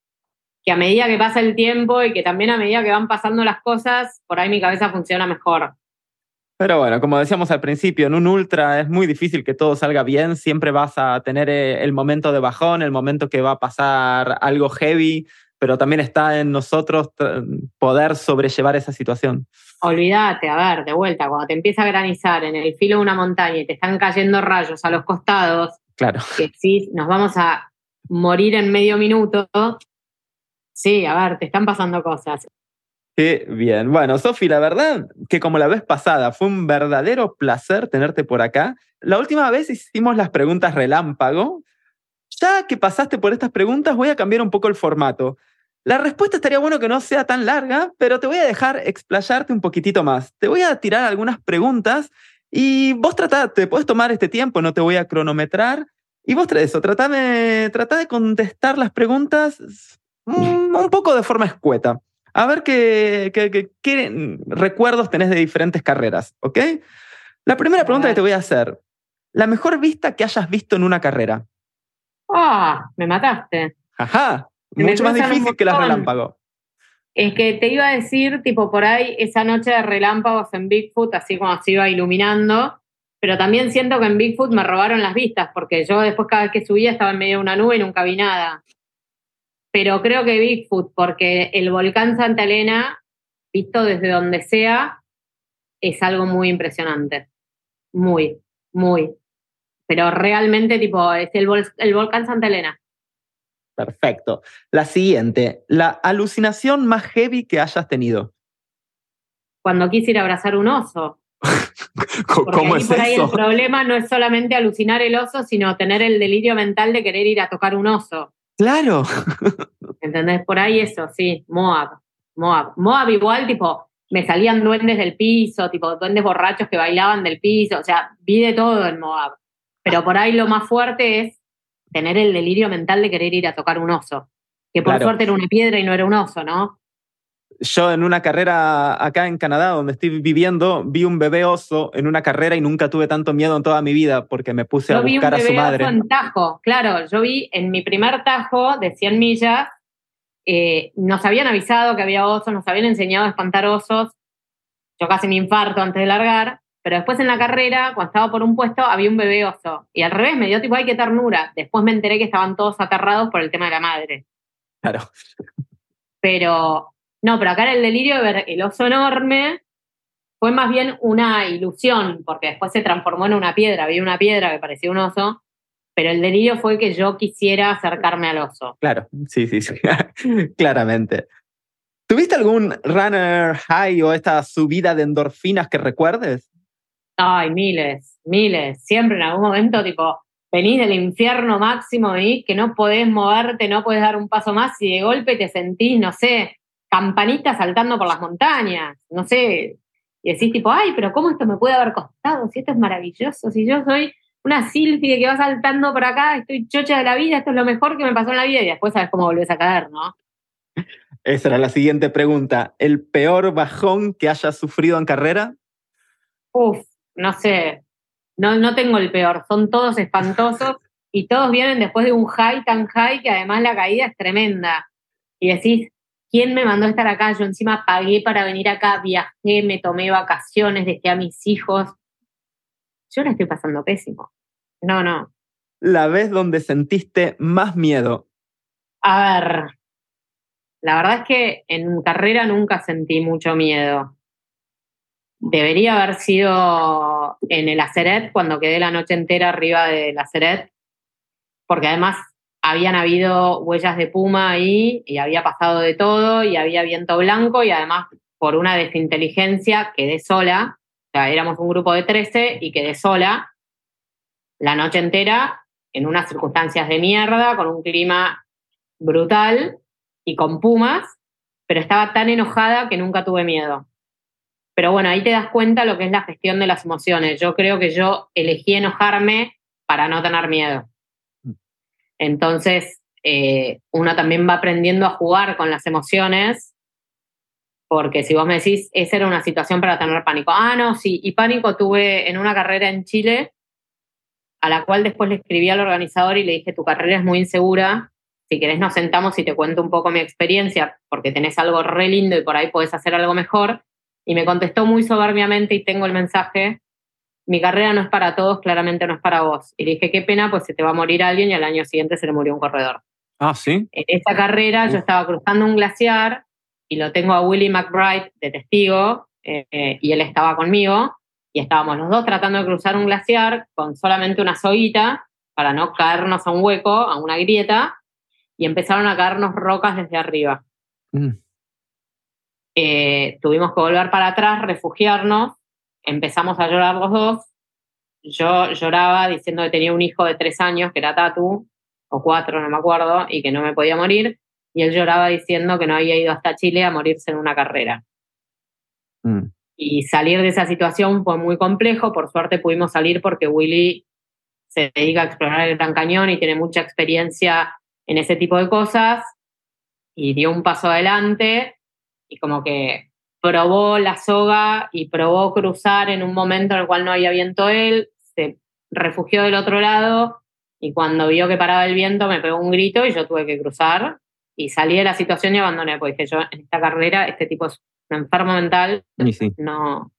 [SPEAKER 2] que a medida que pasa el tiempo y que también a medida que van pasando las cosas, por ahí mi cabeza funciona mejor.
[SPEAKER 1] Pero bueno, como decíamos al principio, en un ultra es muy difícil que todo salga bien, siempre vas a tener eh, el momento de bajón, el momento que va a pasar algo heavy, pero también está en nosotros poder sobrellevar esa situación.
[SPEAKER 2] Olvídate, a ver, de vuelta, cuando te empieza a granizar en el filo de una montaña y te están cayendo rayos a los costados,
[SPEAKER 1] claro.
[SPEAKER 2] que sí, nos vamos a morir en medio minuto. Sí, a ver, te están pasando cosas.
[SPEAKER 1] Qué bien. Bueno, Sofi, la verdad que como la vez pasada fue un verdadero placer tenerte por acá. La última vez hicimos las preguntas relámpago ya que pasaste por estas preguntas, voy a cambiar un poco el formato. La respuesta estaría bueno que no sea tan larga, pero te voy a dejar explayarte un poquitito más. Te voy a tirar algunas preguntas y vos tratá, te puedes tomar este tiempo, no te voy a cronometrar. Y vos traes eso, trata de contestar las preguntas mm, un poco de forma escueta. A ver qué, qué, qué, recuerdos tenés de diferentes carreras, ¿ok? La primera pregunta que te voy a hacer, la mejor vista que hayas visto en una carrera.
[SPEAKER 2] ¡Ah! me mataste.
[SPEAKER 1] Ajá, mucho más difícil que las relámpagos.
[SPEAKER 2] Es que te iba a decir, tipo, por ahí esa noche de relámpagos en Bigfoot, así como se iba iluminando, pero también siento que en Bigfoot me robaron las vistas, porque yo después cada vez que subía estaba en medio de una nube y nunca vi nada. Pero creo que Bigfoot, porque el volcán Santa Elena, visto desde donde sea, es algo muy impresionante. Muy, muy pero realmente tipo es el, el volcán Santa Elena.
[SPEAKER 1] Perfecto. La siguiente, la alucinación más heavy que hayas tenido.
[SPEAKER 2] Cuando quise ir a abrazar un oso.
[SPEAKER 1] ¿Cómo es
[SPEAKER 2] por ahí el problema no es solamente alucinar el oso, sino tener el delirio mental de querer ir a tocar un oso.
[SPEAKER 1] Claro.
[SPEAKER 2] ¿Entendés? Por ahí eso, sí, Moab. Moab. Moab igual, tipo, me salían duendes del piso, tipo, duendes borrachos que bailaban del piso, o sea, vi de todo en Moab. Pero por ahí lo más fuerte es tener el delirio mental de querer ir a tocar un oso. Que por suerte era una piedra y no era un oso, ¿no?
[SPEAKER 1] Yo en una carrera acá en Canadá, donde estoy viviendo, vi un bebé oso en una carrera y nunca tuve tanto miedo en toda mi vida porque me puse a buscar a su madre.
[SPEAKER 2] Oso en Tajo, claro. Yo vi en mi primer Tajo de 100 millas, eh, nos habían avisado que había osos, nos habían enseñado a espantar osos. Yo casi me infarto antes de largar. Pero después en la carrera, cuando estaba por un puesto, había un bebé oso. Y al revés, me dio tipo, ay, qué ternura. Después me enteré que estaban todos aterrados por el tema de la madre.
[SPEAKER 1] Claro.
[SPEAKER 2] Pero, no, pero acá era el delirio de ver el oso enorme. Fue más bien una ilusión, porque después se transformó en una piedra. Había una piedra que parecía un oso. Pero el delirio fue que yo quisiera acercarme al oso.
[SPEAKER 1] Claro, sí, sí, sí. claramente. ¿Tuviste algún runner high o esta subida de endorfinas que recuerdes?
[SPEAKER 2] Ay, miles, miles. Siempre en algún momento, tipo, venís del infierno máximo, venís que no podés moverte, no podés dar un paso más y de golpe te sentís, no sé, campanita saltando por las montañas, no sé. Y decís tipo, ay, pero ¿cómo esto me puede haber costado? Si esto es maravilloso, si yo soy una silfide que va saltando por acá, estoy chocha de la vida, esto es lo mejor que me pasó en la vida y después sabes cómo volvés a caer, ¿no?
[SPEAKER 1] Esa era la siguiente pregunta. ¿El peor bajón que hayas sufrido en carrera?
[SPEAKER 2] Uf, no sé, no, no tengo el peor, son todos espantosos y todos vienen después de un high tan high que además la caída es tremenda. Y decís, ¿quién me mandó a estar acá? Yo encima pagué para venir acá, viajé, me tomé vacaciones, dejé a mis hijos. Yo la estoy pasando pésimo. No, no.
[SPEAKER 1] La vez donde sentiste más miedo.
[SPEAKER 2] A ver, la verdad es que en carrera nunca sentí mucho miedo. Debería haber sido en el Aceret, cuando quedé la noche entera arriba del Aceret, porque además habían habido huellas de puma ahí y había pasado de todo y había viento blanco y además por una desinteligencia quedé sola. sea, éramos un grupo de 13 y quedé sola la noche entera en unas circunstancias de mierda, con un clima brutal y con pumas, pero estaba tan enojada que nunca tuve miedo. Pero bueno, ahí te das cuenta lo que es la gestión de las emociones. Yo creo que yo elegí enojarme para no tener miedo. Entonces, eh, uno también va aprendiendo a jugar con las emociones, porque si vos me decís, esa era una situación para tener pánico. Ah, no, sí, y pánico tuve en una carrera en Chile, a la cual después le escribí al organizador y le dije, tu carrera es muy insegura, si querés nos sentamos y te cuento un poco mi experiencia, porque tenés algo re lindo y por ahí podés hacer algo mejor. Y me contestó muy soberbiamente y tengo el mensaje, mi carrera no es para todos, claramente no es para vos. Y le dije, qué pena, pues se te va a morir alguien y al año siguiente se le murió un corredor.
[SPEAKER 1] Ah, sí.
[SPEAKER 2] En esa carrera yo estaba cruzando un glaciar y lo tengo a Willie McBride de testigo eh, eh, y él estaba conmigo y estábamos los dos tratando de cruzar un glaciar con solamente una soguita para no caernos a un hueco, a una grieta, y empezaron a caernos rocas desde arriba. Mm. Eh, tuvimos que volver para atrás, refugiarnos empezamos a llorar los dos. Yo lloraba diciendo que tenía un hijo de tres años, que era Tatu, o cuatro, no me acuerdo, y que no me podía morir. Y él lloraba diciendo que no había ido hasta Chile a morirse en una carrera. Mm. Y salir de esa situación fue muy complejo. Por suerte pudimos salir porque Willy se dedica a explorar el Gran Cañón y tiene mucha experiencia en ese tipo de cosas. Y dio un paso adelante y como que probó la soga y probó cruzar en un momento en el cual no había viento él, se refugió del otro lado y cuando vio que paraba el viento me pegó un grito y yo tuve que cruzar y salí de la situación y abandoné, porque dije yo en esta carrera este tipo es un enfermo mental,
[SPEAKER 1] sí.
[SPEAKER 2] no...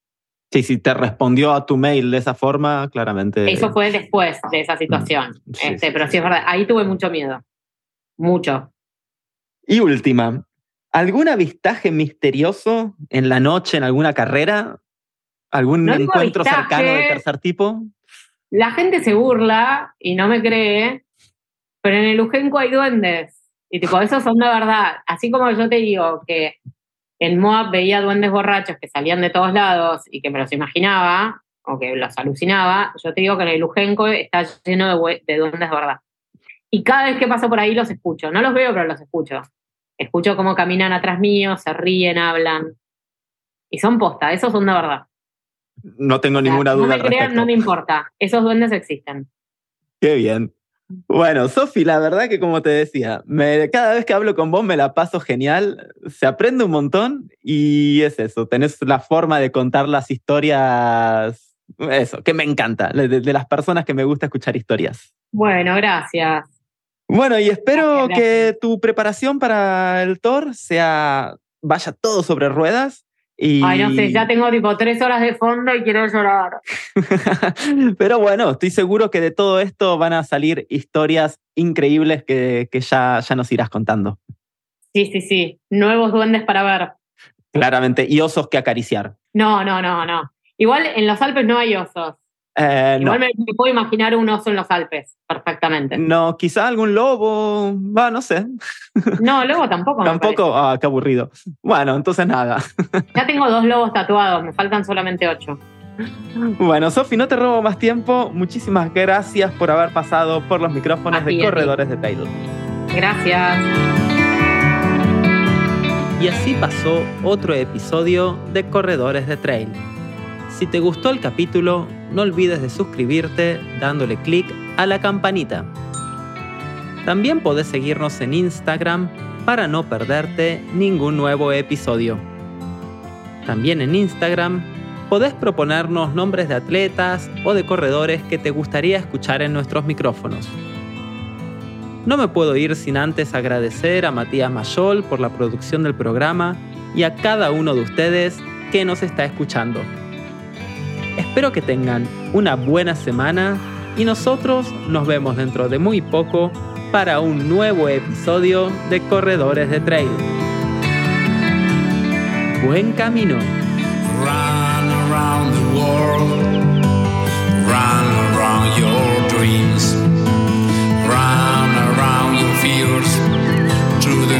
[SPEAKER 1] Sí, si te respondió a tu mail de esa forma, claramente...
[SPEAKER 2] Eso fue después de esa situación, mm, este, pero sí es verdad, ahí tuve mucho miedo, mucho.
[SPEAKER 1] Y última, ¿Algún avistaje misterioso en la noche en alguna carrera? ¿Algún encuentro cercano de tercer tipo?
[SPEAKER 2] La gente se burla y no me cree, pero en el Ujenco hay duendes. Y tipo, esos son de verdad. Así como yo te digo que en Moab veía duendes borrachos que salían de todos lados y que me los imaginaba o que los alucinaba, yo te digo que en el Ujenco está lleno de, de duendes de verdad. Y cada vez que paso por ahí los escucho. No los veo, pero los escucho. Escucho cómo caminan atrás mío, se ríen, hablan. Y son posta, esos son de verdad.
[SPEAKER 1] No tengo ninguna duda.
[SPEAKER 2] No me crean, no me importa. Esos duendes existen.
[SPEAKER 1] Qué bien. Bueno, Sofi, la verdad que como te decía, cada vez que hablo con vos me la paso genial, se aprende un montón y es eso, tenés la forma de contar las historias, eso, que me encanta, de las personas que me gusta escuchar historias.
[SPEAKER 2] Bueno, gracias.
[SPEAKER 1] Bueno, y espero que tu preparación para el tour sea, vaya todo sobre ruedas. Y...
[SPEAKER 2] Ay, no sé, ya tengo tipo tres horas de fondo y quiero llorar.
[SPEAKER 1] Pero bueno, estoy seguro que de todo esto van a salir historias increíbles que, que ya, ya nos irás contando.
[SPEAKER 2] Sí, sí, sí. Nuevos duendes para ver.
[SPEAKER 1] Claramente. Y osos que acariciar.
[SPEAKER 2] No, no, no, no. Igual en los Alpes no hay osos.
[SPEAKER 1] Eh,
[SPEAKER 2] Igual me, puedo imaginar un oso en los Alpes, perfectamente.
[SPEAKER 1] No, quizá algún lobo, va, no sé.
[SPEAKER 2] No, lobo tampoco.
[SPEAKER 1] tampoco, ah, qué aburrido. Bueno, entonces nada.
[SPEAKER 2] Ya tengo dos lobos tatuados, me faltan solamente ocho.
[SPEAKER 1] Bueno, Sofi, no te robo más tiempo. Muchísimas gracias por haber pasado por los micrófonos de Corredores de Trail.
[SPEAKER 2] Gracias.
[SPEAKER 1] Y así pasó otro episodio de Corredores de Trail. Si te gustó el capítulo, no olvides de suscribirte dándole clic a la campanita. También podés seguirnos en Instagram para no perderte ningún nuevo episodio. También en Instagram podés proponernos nombres de atletas o de corredores que te gustaría escuchar en nuestros micrófonos. No me puedo ir sin antes agradecer a Matías Mayol por la producción del programa y a cada uno de ustedes que nos está escuchando. Espero que tengan una buena semana y nosotros nos vemos dentro de muy poco para un nuevo episodio de Corredores de Trail. Buen camino. Run around your dreams. Run around your fears. Through the